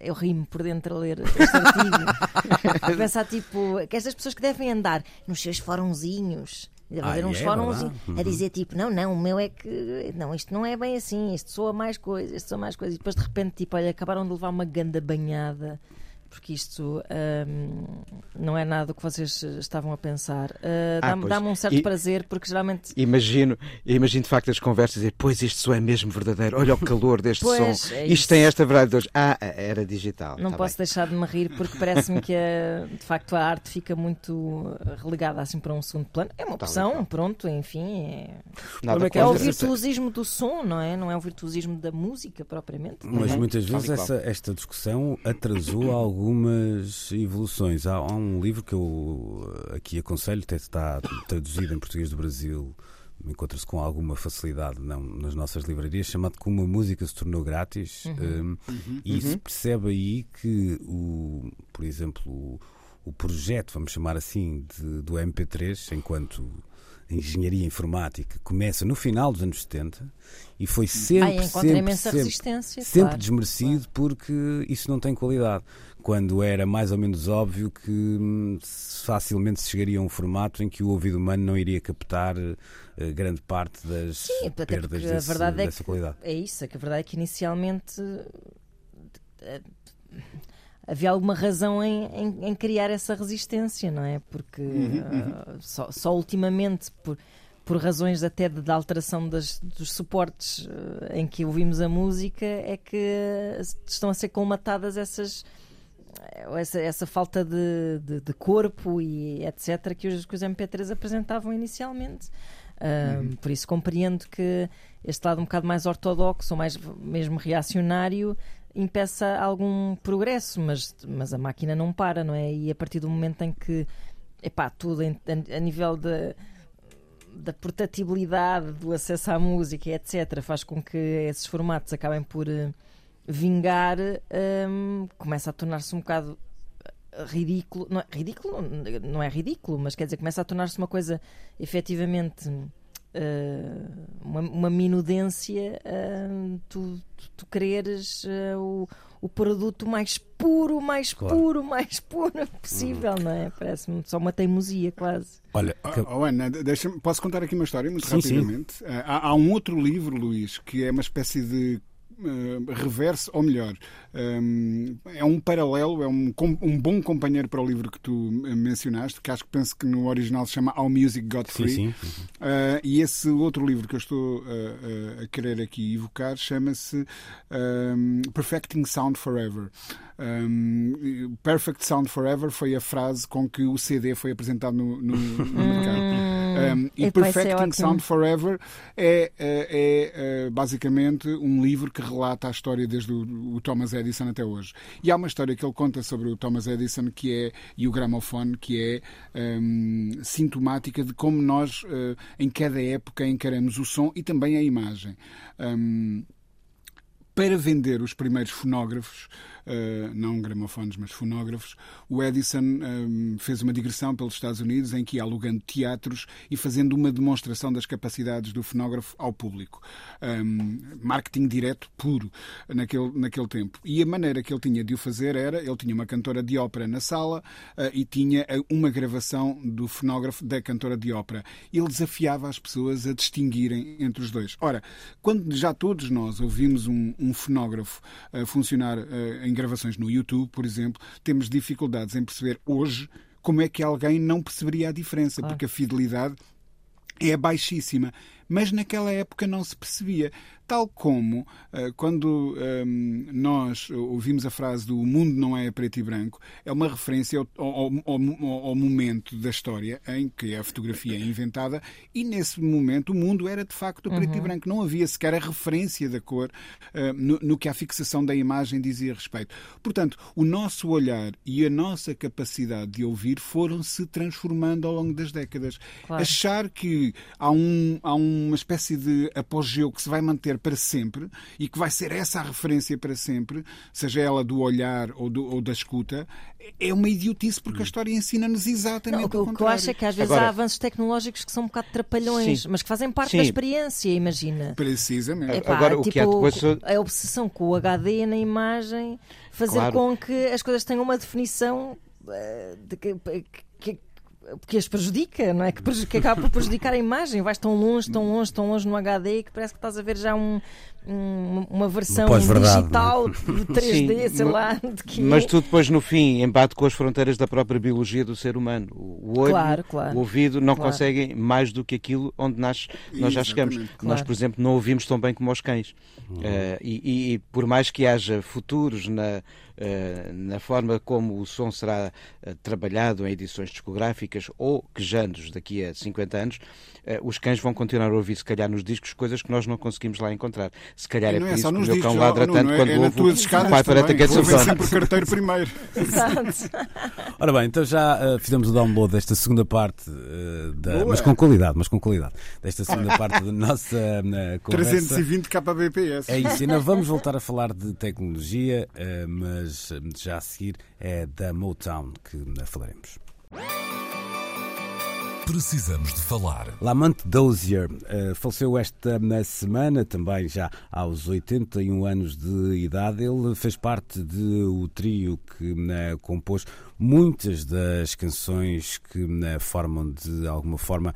eu rimo por dentro a ler este artigo. Pensar tipo que estas pessoas que devem andar nos seus fórumzinhos Deve Ah, uns é fóruns a dizer tipo, não, não, o meu é que não, isto não é bem assim, isto soa mais coisas, isto soa mais coisas, e depois de repente, tipo, olha, acabaram de levar uma ganda banhada, porque isto hum, não é nada do que vocês estavam a pensar. Uh, Ah, Dá-me dá-me um certo E- prazer, porque geralmente Imagino, imagino de facto as conversas e dizer, pois este som é mesmo verdadeiro, olha o calor deste Pois, som, é isto isso. tem esta verdade de hoje. Ah, era digital. não tá posso bem. deixar de me rir, porque parece-me que a- de facto a arte fica muito relegada assim para um segundo plano. É uma Tá opção, legal. pronto, enfim, é, Nada é que é o virtuosismo do som, não é? Não é o virtuosismo da música propriamente. Mas muitas vezes essa, esta discussão atrasou algumas evoluções. Há, há um livro que eu eh, aqui aconselho, até está traduzido em português do Brasil, encontra-se com alguma facilidade não, nas nossas livrarias, chamado Como a Música se Tornou Grátis. Uhum. Um, E se percebe aí que, o, por exemplo, o, o projeto, vamos chamar assim, de- do MP3, enquanto engenharia informática, começa no final dos anos 70 e foi sempre, Ah, sempre, sempre, sempre claro. desmerecido porque isso não tem qualidade. Quando era mais ou menos óbvio que hum, facilmente se chegaria a um formato em que o ouvido humano não iria captar eh, grande parte das Sim, perdas desse- verdade é dessa que qualidade. é isso, é que a verdade é que inicialmente eh, havia alguma razão em, em- em criar essa resistência, não é? Porque eh, só, só ultimamente, por, por razões até de, de alteração das- dos suportes eh, em que ouvimos a música, é que estão a ser colmatadas essas. Essa, essa falta de, de, de corpo e etc. que os, que os MP3 apresentavam inicialmente. Um, Por isso compreendo que este lado um bocado mais ortodoxo ou mais mesmo reacionário impeça algum progresso, mas, mas a máquina não para, não é? E a partir do momento em que epá, tudo em- a, a nível de, da portabilidade do acesso à música, etc., faz com que esses formatos acabem por eh, vingar, hum, começa a tornar-se um bocado eh, ridículo. Não é, ridículo não- é ridículo, mas quer dizer, começa a tornar-se uma coisa efetivamente. eh, uma, uma minudência eh, tu, tu, tu quereres eh, o, o produto mais puro, mais Claro. Puro, mais puro possível, não é? Parece-me só uma teimosia quase. Olha, que- Oh, oh, Ana, deixa posso contar aqui uma história muito Sim, sim. rapidamente? Ah, Há, há um outro livro, Luís, que é uma espécie de ah, reverso, ou melhor, hum, é um paralelo, é um, um bom companheiro para o livro que tu eh, mencionaste, que acho que penso que no original se chama How Music Got sim, Free. sim. Ah, e esse outro livro que eu estou ah, a querer aqui evocar chama-se Perfecting Sound Forever. Um, Perfect Sound Forever foi a frase com que o CD foi apresentado no, no, no mercado. Um, e Perfecting Sound Forever é, é, é, é, basicamente um livro que relata a história desde o, o, Thomas Edison até hoje. E há uma história que ele conta sobre o Thomas Edison que é, e o gramofone que é um, sintomática de como nós, uh, em cada época, encaramos o som e também a imagem. Um, para vender os primeiros fonógrafos, uh, não gramofones, mas fonógrafos, o Edison eh, fez uma digressão pelos Estados Unidos em que ia alugando teatros e fazendo uma demonstração das capacidades do fonógrafo ao público. Um, marketing direto puro naquele, naquele tempo. E a maneira que ele tinha de o fazer era, ele tinha uma cantora de ópera na sala e tinha uma gravação do fonógrafo da cantora de ópera. Ele desafiava as pessoas a distinguirem entre os dois. Ora, quando já todos nós ouvimos um, um fonógrafo uh, funcionar uh, em gravações no YouTube, por exemplo, temos dificuldades em perceber hoje como é que alguém não perceberia a diferença, claro. porque a fidelidade é baixíssima. Mas naquela época não se percebia. Tal como uh, quando um, ehm, nós ouvimos a frase do o mundo não é preto e branco, é uma referência ao, ao, ao, ao, momento da história em que a fotografia é inventada e nesse momento o mundo era de facto preto uhum. e branco. Não havia sequer a referência da cor uh, no, no, que a fixação da imagem dizia respeito. Portanto, o nosso olhar e a nossa capacidade de ouvir foram se transformando ao longo das décadas. Claro. Achar que há, um, há uma espécie de apogeu que se vai manter para sempre e que vai ser essa a referência para sempre, seja ela do olhar ou, do, ou da escuta, é uma idiotice porque a hum. história ensina-nos exatamente não, o, o que eu acho é que às vezes Agora, há avanços tecnológicos que são um bocado trapalhões, sim, mas que fazem parte sim. da experiência, imagina. Precisamente. Epá, Agora, tipo, o que é depois... a obsessão com o HD na imagem fazer claro. com que as coisas tenham uma definição uh, de que, que, que as prejudica, não é? Que, que acaba por prejudicar a imagem. Vais tão longe, tão longe, tão longe no HD que parece que estás a ver já um, um, uma versão uma digital de 3D, Sim, sei lá. De que mas é. tu depois no fim embate com as fronteiras da própria biologia do ser humano. O olho, claro, claro, o ouvido não claro. conseguem mais do que aquilo onde nós, nós já chegamos. Nós, por exemplo, não ouvimos tão bem como os cães. Uhum. Uh, e, e, por mais que haja futuros na, na forma como o som será uh, trabalhado em edições discográficas ou quejandos daqui a 50 anos, os cães vão continuar a ouvir, se calhar, nos discos, coisas que nós não conseguimos lá encontrar. Se calhar é por é isso que o meu cão ladra tanto é, quando é ouve o pai para ter sempre o carteiro primeiro. Exato. Ora bem, então já uh, fizemos o download desta segunda parte, uh, da, mas com qualidade, mas com qualidade, desta segunda parte da nossa uh, conversa. 320 kbps. É isso, ainda vamos voltar a falar de tecnologia, mas já a seguir é da Motown que falaremos. Precisamos de falar. Lamont Dozier uh, faleceu esta na semana, também já aos 81 anos de idade. Ele fez parte de o trio que uh, compôs muitas das canções que uh, formam de alguma forma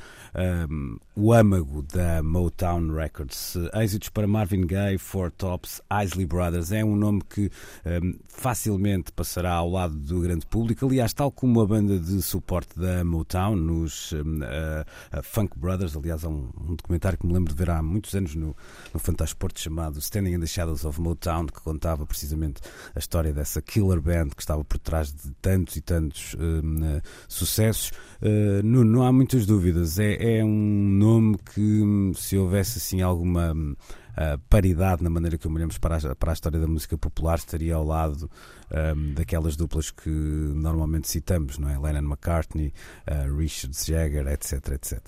um, o âmago da Motown Records. Êxitos para Marvin Gaye, Four Tops, Isley Brothers. É um nome que um, facilmente passará ao lado do grande público. Aliás, tal como a banda de suporte da Motown, nos uh, Funk Brothers. Aliás, há um, um, documentário que me lembro de ver há muitos anos no, no Fantasporto chamado Standing in the Shadows of Motown, que contava precisamente a história dessa killer band que estava por trás de tantos e tantos uh, sucessos. Uh, não, não há muitas dúvidas. É, é um nome que, se houvesse assim alguma uh, paridade na maneira que olhamos para a, para a história da música popular estaria ao lado um, daquelas duplas que normalmente citamos, não é? Lennon McCartney, uh, Richard Jagger, etc, etc.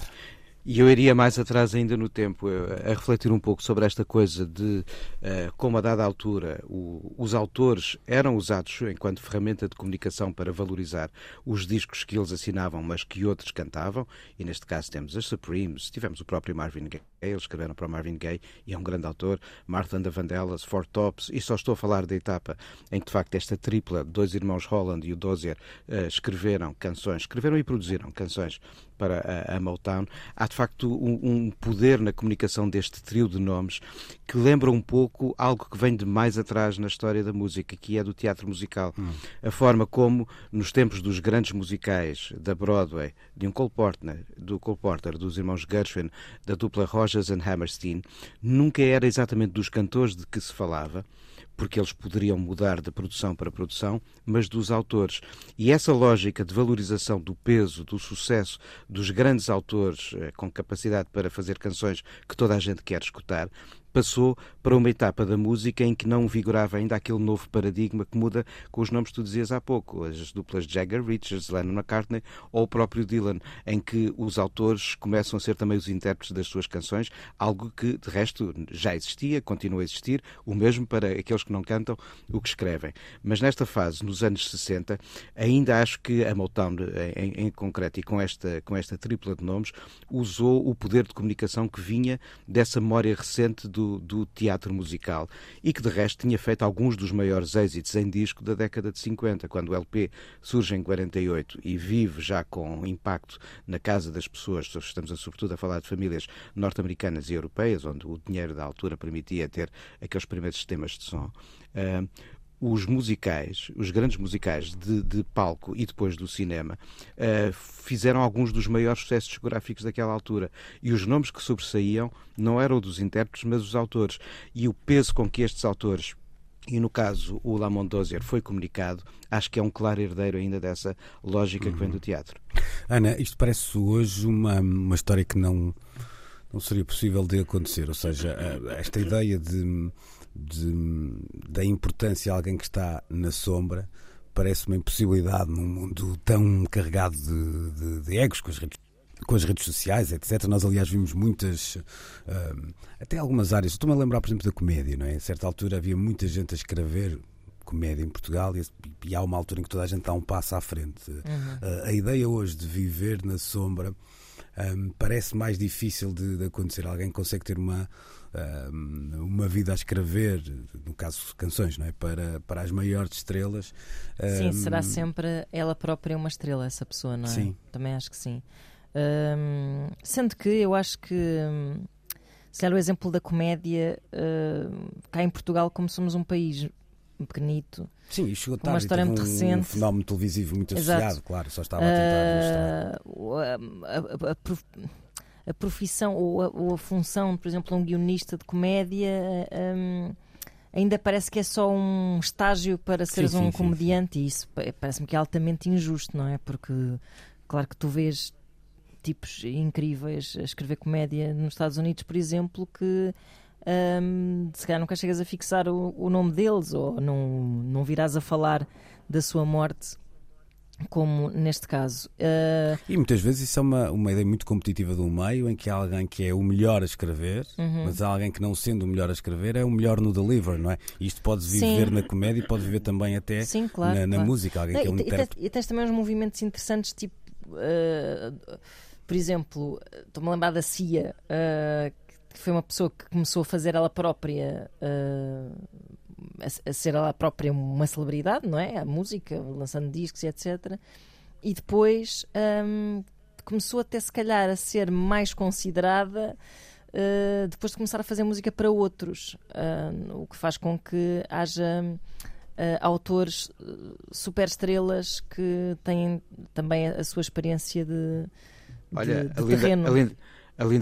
E eu iria mais atrás ainda no tempo, eh, a refletir um pouco sobre esta coisa de uh, como a dada altura o, os autores eram usados enquanto ferramenta de comunicação para valorizar os discos que eles assinavam, mas que outros cantavam, e neste caso temos as Supremes, tivemos o próprio Marvin Gaye, eles escreveram para Marvin Gaye, e é um grande autor, Martha Vandellas, Four Tops, e só estou a falar da etapa em que de facto esta tripla, dois irmãos Holland e o Dozier, uh, escreveram canções, escreveram e produziram canções para a, a Motown, há de facto um, um, poder na comunicação deste trio de nomes que lembra um pouco algo que vem de mais atrás na história da música, que é do teatro musical. Hum. A forma como, nos tempos dos grandes musicais da Broadway, de um Cole Porter, do Cole Porter, dos irmãos Gershwin, da dupla Rogers and Hammerstein, nunca era exatamente dos cantores de que se falava, porque eles poderiam mudar de produção para produção, mas dos autores. E essa lógica de valorização do peso, do sucesso dos grandes autores eh, com capacidade para fazer canções que toda a gente quer escutar, passou para uma etapa da música em que não vigorava ainda aquele novo paradigma que muda com os nomes que tu dizias há pouco, as duplas Jagger Richards, Lennon McCartney ou o próprio Dylan, em que os autores começam a ser também os intérpretes das suas canções, algo que de resto já existia, continua a existir, o mesmo para aqueles que não cantam o que escrevem. Mas nesta fase, nos anos 60, ainda acho que a Motown, em, em concreto e com esta, com esta tripla de nomes, usou o poder de comunicação que vinha dessa memória recente do do, do, teatro musical e que de resto tinha feito alguns dos maiores êxitos em disco da década de 50, quando o LP surge em 48 e vive já com impacto na casa das pessoas, estamos a, sobretudo a falar de famílias norte-americanas e europeias, onde o dinheiro da altura permitia ter aqueles primeiros sistemas de som. Uh, os musicais, os grandes musicais de, de palco e depois do cinema, uh, fizeram alguns dos maiores sucessos discográficos daquela altura. E os nomes que sobressaíam não eram dos intérpretes, mas os autores. E o peso com que estes autores e no caso o Lamont Dozier foi comunicado, acho que é um claro herdeiro ainda dessa lógica uhum. que vem do teatro. Ana, isto parece hoje uma, uma história que não, não seria possível de acontecer, ou seja, esta ideia de de, da importância de alguém que está na sombra parece uma impossibilidade num mundo tão carregado de, de, de egos com as redes com as redes sociais, etc. Nós, aliás, vimos muitas, uh, até algumas áreas. Estou-me a lembrar, por exemplo, da comédia, não é? A certa altura havia muita gente a escrever comédia em Portugal e, e há uma altura em que toda a gente dá um passo à frente. Uhum. Uh, a ideia hoje de viver na sombra um, parece mais difícil de, de, acontecer. Alguém consegue ter uma, um, uma vida a escrever, no caso canções, não é? para, para as maiores estrelas. Sim, um, será sempre ela própria uma estrela, essa pessoa, não é? Sim. Também acho que sim. sendo que eu acho que. Se era o exemplo da comédia, uh, cá em Portugal, como somos um país pequenito. Sim, e chegou tarde. Uma história muito um, recente. Um fenómeno televisivo muito associado, Exato. claro, só estava a tentar uh, a, profissão ou a, ou a, função, por exemplo, um guionista de comédia. Um, ainda parece que é só um estágio para seres sim, um sim, comediante sim, e isso parece-me que é altamente injusto, não é? Porque, claro que tu vês tipos incríveis a escrever comédia nos Estados Unidos, por exemplo, que um, se calhar nunca chegas a fixar o, o, nome deles ou não, não virás a falar da sua morte. Como neste caso. Uh... E muitas vezes isso é uma, uma ideia muito competitiva do meio em que há alguém que é o melhor a escrever, uhum. mas há alguém que não sendo o melhor a escrever é o melhor no deliver, não é? E isto pode viver Sim. na comédia e pode viver também até Sim, claro, na, na claro. música. Alguém não, que é um e, tens, e tens também uns movimentos interessantes, tipo. Uh, por exemplo, estou-me a lembrar da CIA, uh, que foi uma pessoa que começou a fazer ela própria. Uh, a, ser ela própria uma celebridade, não é? A música, lançando discos e etc. E depois um, começou até se calhar a ser mais considerada uh, depois de começar a fazer música para outros, uh, o que faz com que haja autores super estrelas que têm também a, a sua experiência de, Olha, de, de terreno. A Linda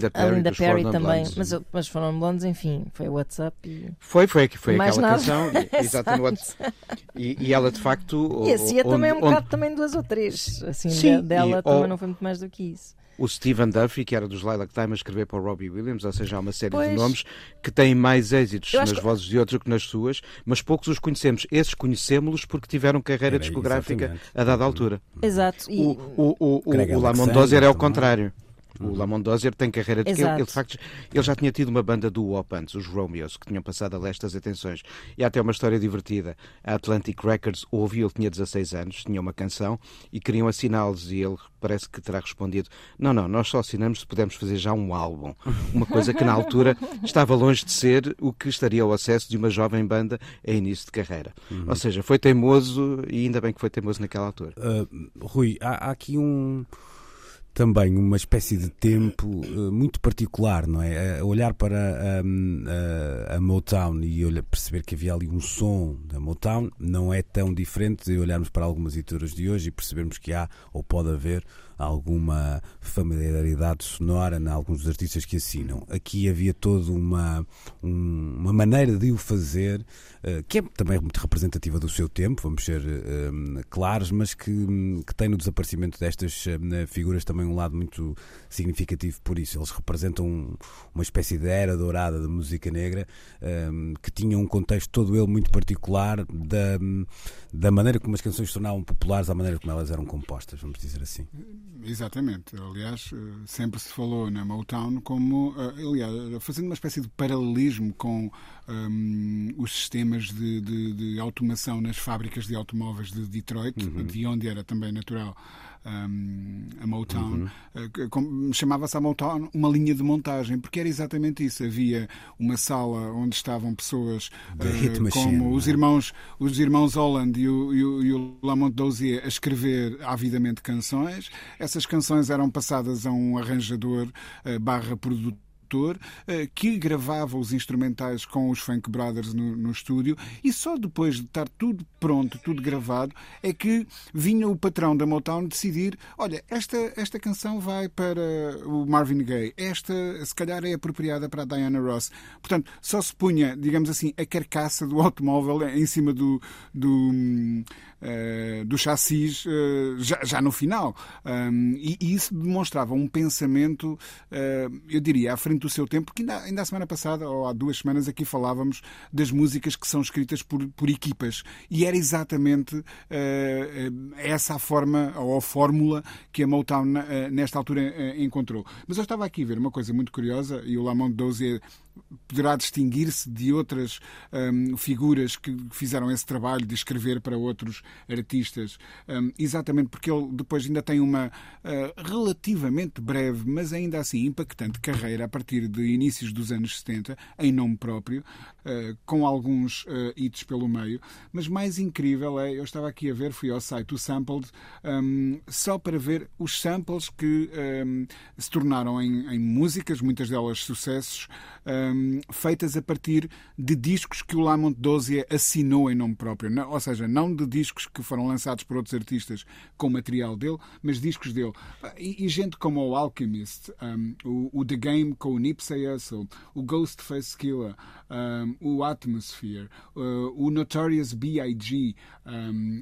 Perry, a Linda Perry também, Blondes. mas, mas foram blondes, enfim, foi o WhatsApp e... Foi, foi, foi Mais aquela nada. canção, exatamente. E, e ela de facto. E a Cia também é um onde... bocado também duas ou três, assim, Sim, dela e, também ou... não foi muito mais do que isso. O Stephen Duffy, que era dos Lilac Time, a escrever para o Robbie Williams, ou seja, há uma série pois. de nomes que têm mais êxitos nas que... vozes de outros que nas suas, mas poucos os conhecemos. Esses conhecemos-los porque tiveram carreira era, discográfica exatamente. a dada altura. Exato. E... O, o, o, o, o Lamont Dozier é o contrário. O uhum. Lamont Dozier tem carreira de ele, ele, de facto, ele já tinha tido uma banda do WOP antes, os Romeos, que tinham passado a leste as atenções. E há até uma história divertida. A Atlantic Records ouviu, ele tinha 16 anos, tinha uma canção e queriam assiná-los. E ele parece que terá respondido: Não, não, nós só assinamos se pudermos fazer já um álbum. Uma coisa que na altura estava longe de ser o que estaria ao acesso de uma jovem banda a início de carreira. Uhum. Ou seja, foi teimoso e ainda bem que foi teimoso naquela altura. Uh, Rui, há, há aqui um também uma espécie de tempo uh, muito particular, não é? A olhar para um, a, a, Motown e olhar, perceber que havia ali um som da Motown não é tão diferente de olharmos para algumas editoras de hoje e percebermos que há ou pode haver alguma familiaridade sonora em alguns dos artistas que assinam. Aqui havia toda uma, um, uma maneira de o fazer uh, que é também muito representativa do seu tempo, vamos ser uh, claros, mas que, que tem no desaparecimento destas uh, figuras também um lado muito significativo por isso. Eles representam uma espécie de era dourada da música negra que tinha um contexto todo ele muito particular da, da maneira como as canções se tornavam populares, à maneira como elas eram compostas, vamos dizer assim. Exatamente. Aliás, eh, sempre se falou na Motown como, eh, aliás, fazendo uma espécie de paralelismo com um, os sistemas de, de, de, automação nas fábricas de automóveis de Detroit, uhum. de onde era também natural um, a Motown, uhum. uh, chamava-se a Motown uma linha de montagem, porque era exatamente isso. Havia uma sala onde estavam pessoas uh, como os é? irmãos, os irmãos Holland e o, e o, e o Lamont Dozier a escrever avidamente canções. Essas canções eram passadas a um arranjador uh, barra produtor produtor eh, que gravava os instrumentais com os Funk Brothers no, no estúdio e só depois de estar tudo pronto, tudo gravado, é que vinha o patrão da Motown decidir: olha, esta, esta canção vai para o Marvin Gaye, esta se calhar é apropriada para a Diana Ross. Portanto, só se punha, digamos assim, a carcaça do automóvel em cima do. do Uh, do chassis uh, já, já, no final. Um, e, e, isso demonstrava um pensamento, uh, eu diria, à frente do seu tempo, porque ainda, ainda a semana passada, ou há duas semanas, aqui falávamos das músicas que são escritas por, por equipas. E era exatamente essa a forma, ou a fórmula que a Motown nesta altura encontrou. Mas eu estava aqui a ver uma coisa muito curiosa, e o Lamont Dozier poderá distinguir-se de outras um, figuras que fizeram esse trabalho de escrever para outros artistas, um, exatamente porque ele depois ainda tem uma uh, relativamente breve, mas ainda assim impactante carreira a partir de inícios dos anos 70, em nome próprio, uh, com alguns uh, hits pelo meio. Mas mais incrível é, eu estava aqui a ver, fui ao site do Sampled, um, só para ver os samples que hum, se tornaram em, em, músicas, muitas delas sucessos um, feitas a partir de discos que o Lamont Dozier assinou em nome próprio. Ou seja, não de discos que foram lançados por outros artistas com material dele, mas discos dele. E, e gente como o Alchemist, um, o, o, The Game com o Nipsey Hussle, o Ghostface Killer, um, o Atmosphere, uh, o Notorious B.I.G.,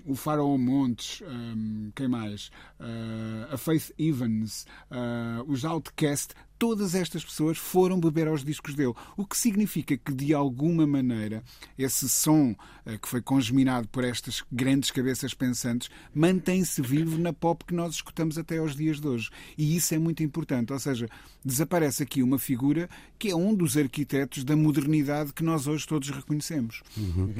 o Pharaoh Montes, quem mais? Uh, a Faith Evans, uh, os Outcast, todas estas pessoas foram beber aos discos dele. O que significa que, de alguma maneira, esse som eh, que foi congeminado por estas grandes cabeças pensantes mantém-se vivo na pop que nós escutamos até aos dias de hoje. E isso é muito importante. Ou seja, desaparece aqui uma figura que é um dos arquitetos da modernidade que nós hoje todos reconhecemos. Uhum.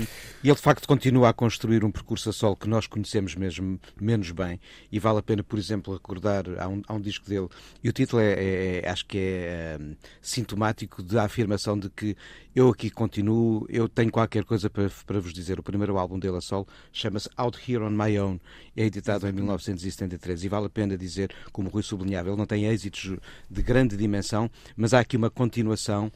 E ele, de facto, continua a construir um percurso a solo que nós conhecemos mesmo menos bem. E vale a pena, por exemplo, recordar, há um, há um disco dele, e o título é, é, é acho que é um, sintomático da afirmação de que eu aqui continuo, eu tenho qualquer coisa para, para vos dizer. O primeiro álbum dele a solo chama-se Out Here on My Own, é editado em 1973 e vale a pena dizer, como o Rui sublinhava, ele não tem êxitos de grande dimensão, mas há aqui uma continuação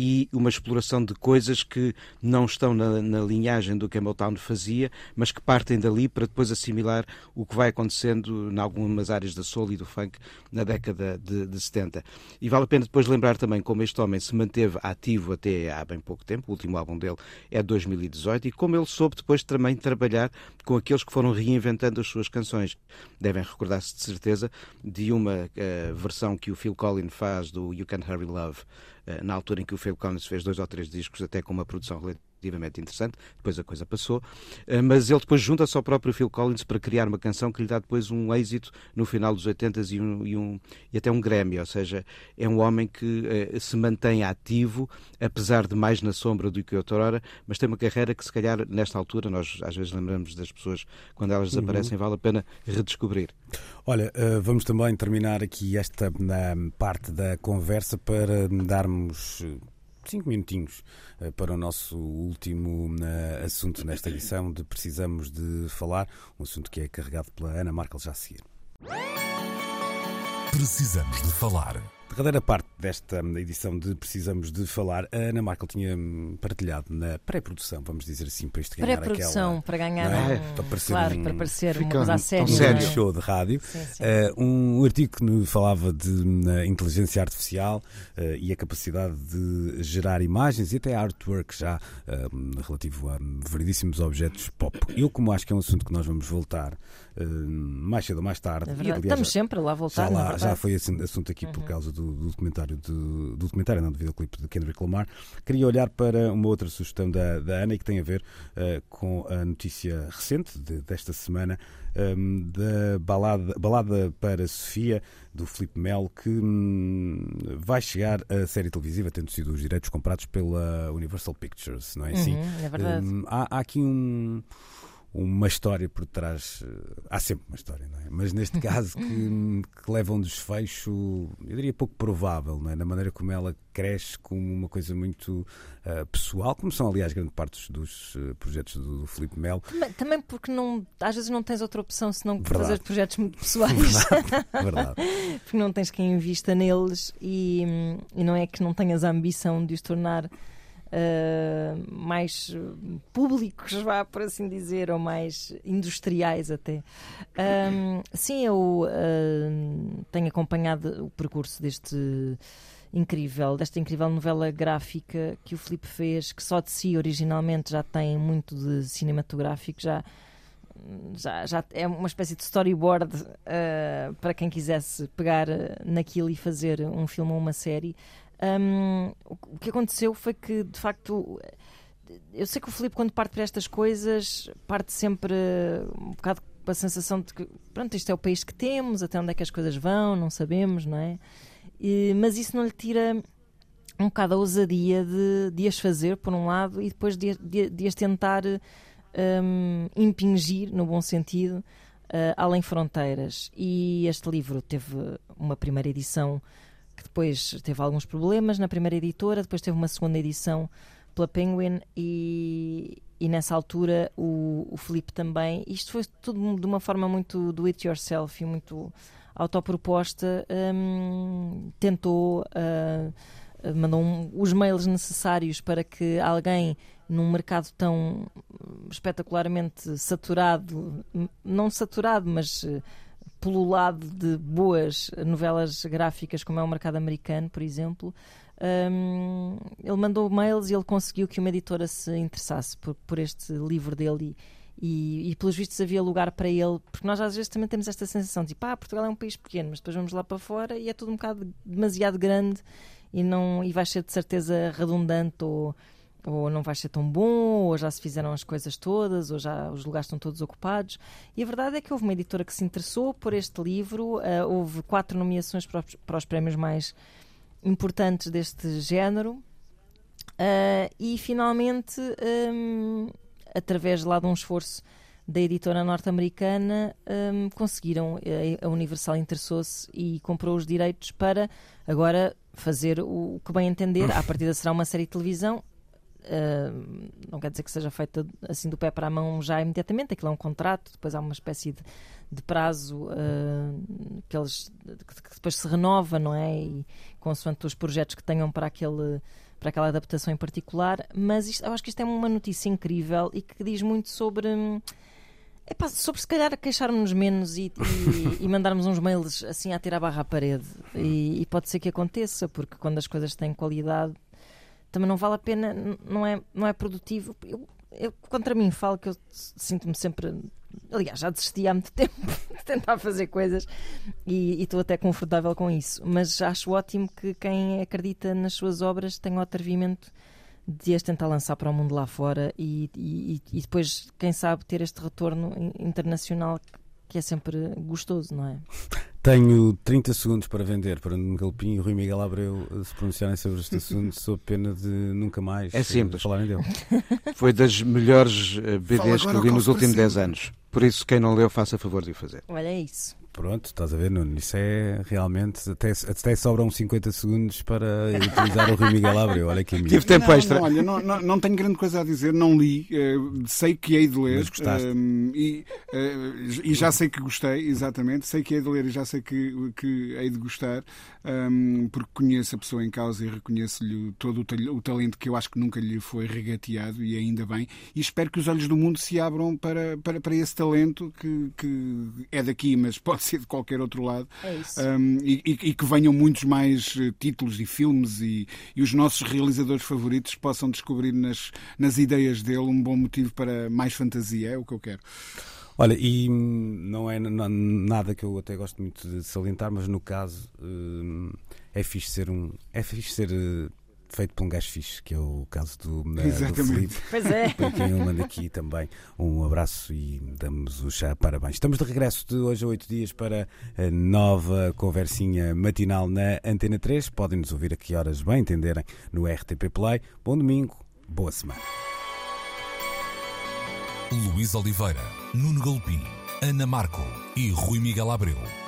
e uma exploração de coisas que não estão na, na linhagem do que a Motown fazia, mas que partem dali para depois assimilar o que vai acontecendo em algumas áreas da soul e do funk na década de, de 70. E vale a pena depois lembrar também como este homem se manteve ativo até há bem pouco tempo, o último álbum dele é 2018, e como ele soube depois também trabalhar com aqueles que foram reinventando as suas canções. Devem recordar-se de certeza de uma uh, versão que o Phil Collins faz do You Can't Hurry Love, na altura em que o Phil Collins fez dois ou três discos, até com uma produção relativamente interessante, depois a coisa passou, eh, mas ele depois junta-se ao próprio Phil Collins para criar uma canção que lhe dá depois um êxito no final dos 80 e, um, e, um, e até um Grammy, ou seja, é um homem que eh, se mantém ativo, apesar de mais na sombra do que outrora, mas tem uma carreira que se calhar nesta altura, nós às vezes lembramos das pessoas quando elas uhum. desaparecem, uhum. vale a pena redescobrir. Olha, uh, vamos também terminar aqui esta parte da conversa para darmos cinco minutinhos eh, para o nosso último eh, assunto nesta edição de Precisamos de Falar, um assunto que é carregado pela Ana Markel já a seguir. Precisamos de falar derradeira parte desta edição de Precisamos de Falar, a Ana Markel tinha partilhado na pré-produção, vamos dizer assim, para isto ganhar pré-produção, aquela... para ganhar é? um, para parecer claro, um, para parecer fica uma coisa a sério. Um sério. é? show de rádio. Sim, sim. Uh, um artigo que falava de uh, inteligência artificial uh, e a capacidade de gerar imagens e até artwork já uh, relativo a veridíssimos objetos pop. Eu, como acho que é um assunto que nós vamos voltar mais cedo ou mais tarde, É e, aliás, Estamos já- sempre lá a voltar. já, lá, já foi esse assunto aqui por causa do, do documentário de, do documentário, não, do videoclipe de Kendrick Lamar. Queria olhar para uma outra sugestão da, da Ana e que tem a ver eh, com a notícia recente de- desta semana ehm, da balada, balada para Sofia do Filipe Melo que hum, vai chegar a série televisiva tendo sido os direitos comprados pela Universal Pictures, não é assim? Uhum, é verdade. Hum, há, há aqui um- uma história por trás. eh, Há sempre uma história, não é? Mas neste caso que, que leva um desfecho, eu diria pouco provável, não é? Da maneira como ela cresce como uma coisa muito eh, pessoal, como são, aliás, grande parte dos eh, projetos do, do Filipe Melo. Também, também porque não, às vezes não tens outra opção senão Verdade. fazer projetos muito pessoais. Verdade. porque não tens quem invista neles e, e não é que não tenhas a ambição de os tornar ah, mais uh, públicos, vá por assim dizer, ou mais industriais até. Ahm, sim, eu ah, tenho acompanhado o percurso deste incrível, desta incrível novela gráfica que o Filipe fez, que só de si originalmente já tem muito de cinematográfico, já já, já é uma espécie de storyboard uh, para quem quisesse pegar uh, naquilo e fazer um filme ou uma série. Um, o, que aconteceu foi que, de facto, eu sei que o Filipe, quando parte para estas coisas, parte sempre um bocado com a sensação de que, pronto, isto é o país que temos, até onde é que as coisas vão, não sabemos, não é? E- mas isso não lhe tira um bocado a ousadia de, de as fazer, por um lado, e depois de, de, de as tentar um, impingir, no bom sentido, uh, além fronteiras. E este livro teve uma primeira edição que depois teve alguns problemas na primeira editora, depois teve uma segunda edição pela Penguin e, e nessa altura o, o Filipe também. Isto foi tudo de uma forma muito do it yourself e muito autoproposta. Um, tentou. Uh, mandou um- os mails necessários para que alguém num mercado tão espetacularmente saturado, não saturado, mas eh, pululado de boas novelas gráficas, como é o mercado americano, por exemplo, hum, ele mandou mails e ele conseguiu que uma editora se interessasse por, por este livro dele e, e, e, pelos vistos havia lugar para ele, porque nós às vezes também temos esta sensação de pá, Portugal é um país pequeno, mas depois vamos lá para fora e é tudo um bocado demasiado grande e, não, e vai ser de certeza redundante ou, ou não vai ser tão bom, ou já se fizeram as coisas todas, ou já os lugares estão todos ocupados. E a verdade é que houve uma editora que se interessou por este livro, ah, houve quatro nomeações para os, para os prémios mais importantes deste género. Ah, e finalmente, hum, através lá de um esforço da editora norte-americana, hum, conseguiram, a- a Universal interessou-se e comprou os direitos para agora fazer o, que bem entender. À partida será uma série de televisão. Uh, não quer dizer que seja feita assim do pé para a mão já imediatamente, aquilo é um contrato, depois há uma espécie de, de prazo uh, que, eles, que, depois se renova, não é? E consoante os projetos que tenham para aquele para aquela adaptação em particular, mas isto- eu acho que isto é uma notícia incrível e que diz muito sobre hum, epá, sobre se calhar queixarmos menos e, e- e mandarmos uns mails assim a tirar a barra à parede. E, e pode ser que aconteça, porque quando as coisas têm qualidade também não vale a pena, não é, não é produtivo. Eu, eu contra mim falo que eu sinto-me sempre. Aliás, já desisti há muito tempo de tentar fazer coisas e estou até confortável com isso. Mas acho ótimo que quem acredita nas suas obras tenha o atrevimento de as tentar lançar para o mundo lá fora e, e, e depois, quem sabe, ter este retorno in- internacional que é sempre gostoso, não é? Tenho 30 segundos para vender para Nuno Galpim e Rui Miguel Abreu eh, se pronunciarem sobre este assunto, sob pena de nunca mais É eh, simples. falarem dele. Foi das melhores eh, BDs que li nos últimos Parecinho. 10 anos. Por isso, quem não leu, faça favor de o fazer. Olha, é isso. Pronto, estás a ver, Nuno? Isso é realmente. Até, até sobram 50 segundos para utilizar o Rui Miguel Abreu. Olha aqui a minha. Tive tempo não, extra. Não, olha, não, não, não tenho grande coisa a dizer, não li, eh, sei que hei de ler Mas gostaste? eh, e, eh, e já sei que gostei, exatamente, sei que hei de ler e já sei que, que hei de gostar, ehm, porque conheço a pessoa em causa e reconheço-lhe todo o, tal- o talento que eu acho que nunca lhe foi regateado e ainda bem, e espero que os olhos do mundo se abram para, para, para esse talento que, que é daqui, mas pode ser de qualquer outro lado. É isso. Um, e, e- que venham muitos mais eh, títulos e filmes e, e os nossos realizadores favoritos possam descobrir nas, nas ideias dele um bom motivo para mais fantasia, é o que eu quero. Olha, e hum, não é nada que eu até gosto muito de salientar, mas no caso hum, é fixe ser um. É fixe ser eh, feito por um gajo fixe, que é o caso do, eh, do Exatamente. Filipe. Pois é. Para quem eu mando aqui também um abraço e damos o chá parabéns. Estamos de regresso de hoje a oito dias para a nova conversinha matinal na Antena 3. Podem nos ouvir a que horas bem entenderem no RTP Play. Bom domingo, boa semana. Luís Oliveira, Nuno Galopim, Ana Marco e Rui Miguel Abreu